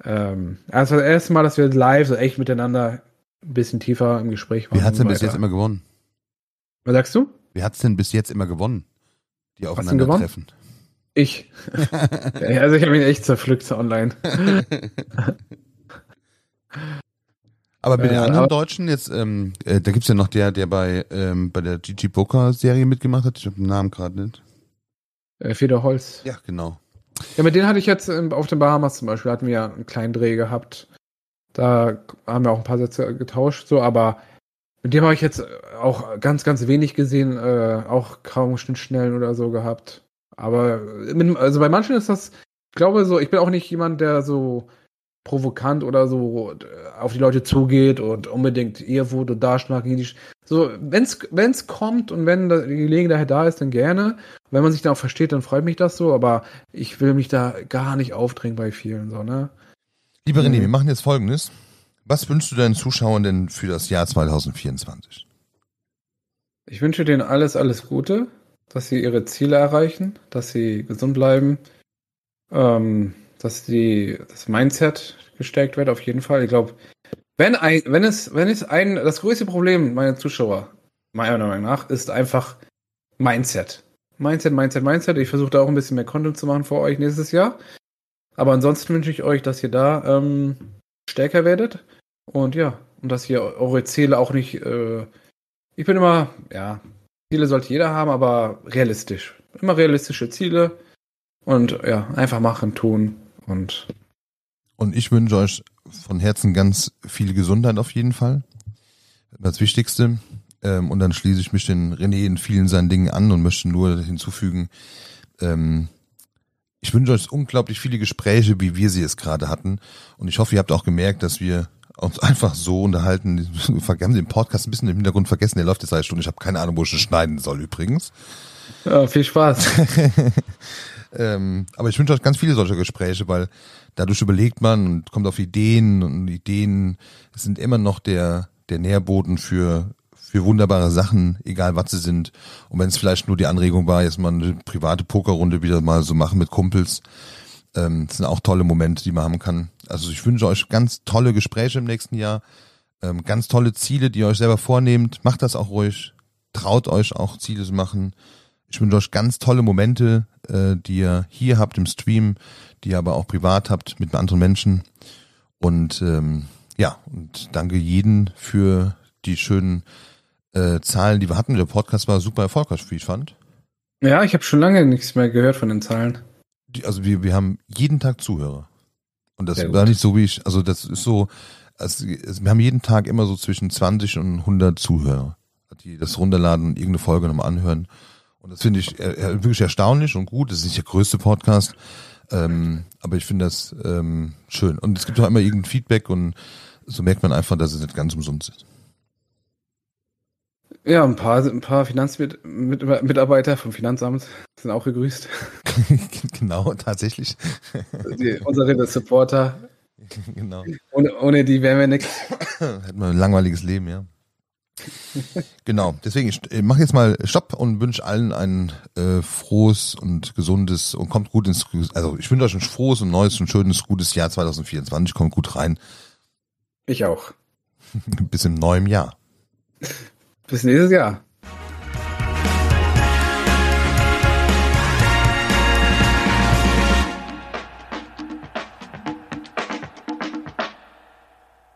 ähm, das war das erste Mal, dass wir live so echt miteinander ein bisschen tiefer im Gespräch waren. Wie hat's denn bis jetzt immer gewonnen? Was sagst du? Wie hat's denn bis jetzt immer gewonnen? Die aufeinandertreffen. Ich. also ich habe ihn echt zerpflückt online. Aber bei den anderen aber, Deutschen, jetzt, ähm, äh, da gibt's ja noch der, der bei, ähm, bei der GG Poker Serie mitgemacht hat. Ich habe den Namen gerade nicht. Äh, Feder Holz. Ja, genau. Ja, mit denen hatte ich jetzt auf den Bahamas zum Beispiel, hatten wir ja einen kleinen Dreh gehabt. Da haben wir auch ein paar Sätze getauscht, so, aber mit dem habe ich jetzt auch ganz, ganz wenig gesehen, äh, auch kaum Schnittstellen oder so gehabt. Aber mit, also bei manchen ist das, ich glaube so, ich bin auch nicht jemand, der so provokant oder so äh, auf die Leute zugeht und unbedingt ihr wurde da schnacken. So, wenn's, wenn's kommt und wenn die Gelegenheit da ist, dann gerne. Wenn man sich da auch versteht, dann freut mich das so, aber ich will mich da gar nicht aufdrängen bei vielen, so, ne? Lieber René, mhm. wir machen jetzt folgendes. Was wünschst du deinen Zuschauern denn für das Jahr 2024? Ich wünsche denen alles, alles Gute, dass sie ihre Ziele erreichen, dass sie gesund bleiben, ähm, dass die, das Mindset gestärkt wird, auf jeden Fall. Ich glaube, Wenn ein, wenn es, wenn es ein, das größte Problem meiner Zuschauer, meiner Meinung nach, ist einfach Mindset. Mindset, Mindset, Mindset. Ich versuche da auch ein bisschen mehr Content zu machen für euch nächstes Jahr. Aber ansonsten wünsche ich euch, dass ihr da ähm, stärker werdet. Und ja, und dass ihr eure Ziele auch nicht. Äh, ich bin immer, ja, Ziele sollte jeder haben, aber realistisch. Immer realistische Ziele. Und ja, einfach machen, tun. Und und ich wünsche euch von Herzen ganz viel Gesundheit auf jeden Fall. Das Wichtigste. Ähm, und dann schließe ich mich den René in vielen seinen Dingen an und möchte nur hinzufügen, ähm, ich wünsche euch unglaublich viele Gespräche, wie wir sie es gerade hatten. Und ich hoffe, ihr habt auch gemerkt, dass wir uns einfach so unterhalten. Wir haben den Podcast ein bisschen im Hintergrund vergessen. Der läuft jetzt seit Stunden. Ich habe keine Ahnung, wo ich es schneiden soll übrigens. Ja, viel Spaß. <laughs> ähm, aber ich wünsche euch ganz viele solcher Gespräche, weil dadurch überlegt man und kommt auf Ideen und Ideen sind immer noch der, der Nährboden für, für wunderbare Sachen, egal was sie sind. Und wenn es vielleicht nur die Anregung war, jetzt mal eine private Pokerrunde wieder mal so machen mit Kumpels, ähm, das sind auch tolle Momente, die man haben kann. Also ich wünsche euch ganz tolle Gespräche im nächsten Jahr, ähm, ganz tolle Ziele, die ihr euch selber vornehmt. Macht das auch ruhig. Traut euch auch Ziele zu machen. Ich wünsche euch ganz tolle Momente, äh, die ihr hier habt im Stream, die ihr aber auch privat habt mit anderen Menschen. Und ähm, ja, und danke jeden für die schönen äh, Zahlen, die wir hatten. Der Podcast war super erfolgreich, wie ich fand. Ja, ich habe schon lange nichts mehr gehört von den Zahlen. Also wir, wir haben jeden Tag Zuhörer. Und das war nicht so wie ich, also das ist so, also wir haben jeden Tag immer so zwischen 20 und 100 Zuhörer, die das runterladen und irgendeine Folge nochmal anhören. Und das finde ich äh, wirklich erstaunlich und gut. Das ist nicht der größte Podcast, ähm, aber ich finde das ähm, schön. Und es gibt auch immer irgendein Feedback und so merkt man einfach, dass es nicht ganz umsonst ist. Ja, ein paar, ein paar Finanzmitarbeiter vom Finanzamt sind auch gegrüßt. <laughs> genau, tatsächlich. Die, unsere Supporter. <laughs> Genau. Ohne, ohne die wären wir nichts. Hätten wir ein langweiliges Leben, ja genau, deswegen, ich mache jetzt mal Stopp und wünsche allen ein äh, frohes und gesundes und kommt gut ins, also ich wünsche euch ein frohes und neues und schönes, gutes Jahr 2024, kommt gut rein. Ich auch. <laughs> Bis im neuen Jahr. Bis nächstes Jahr.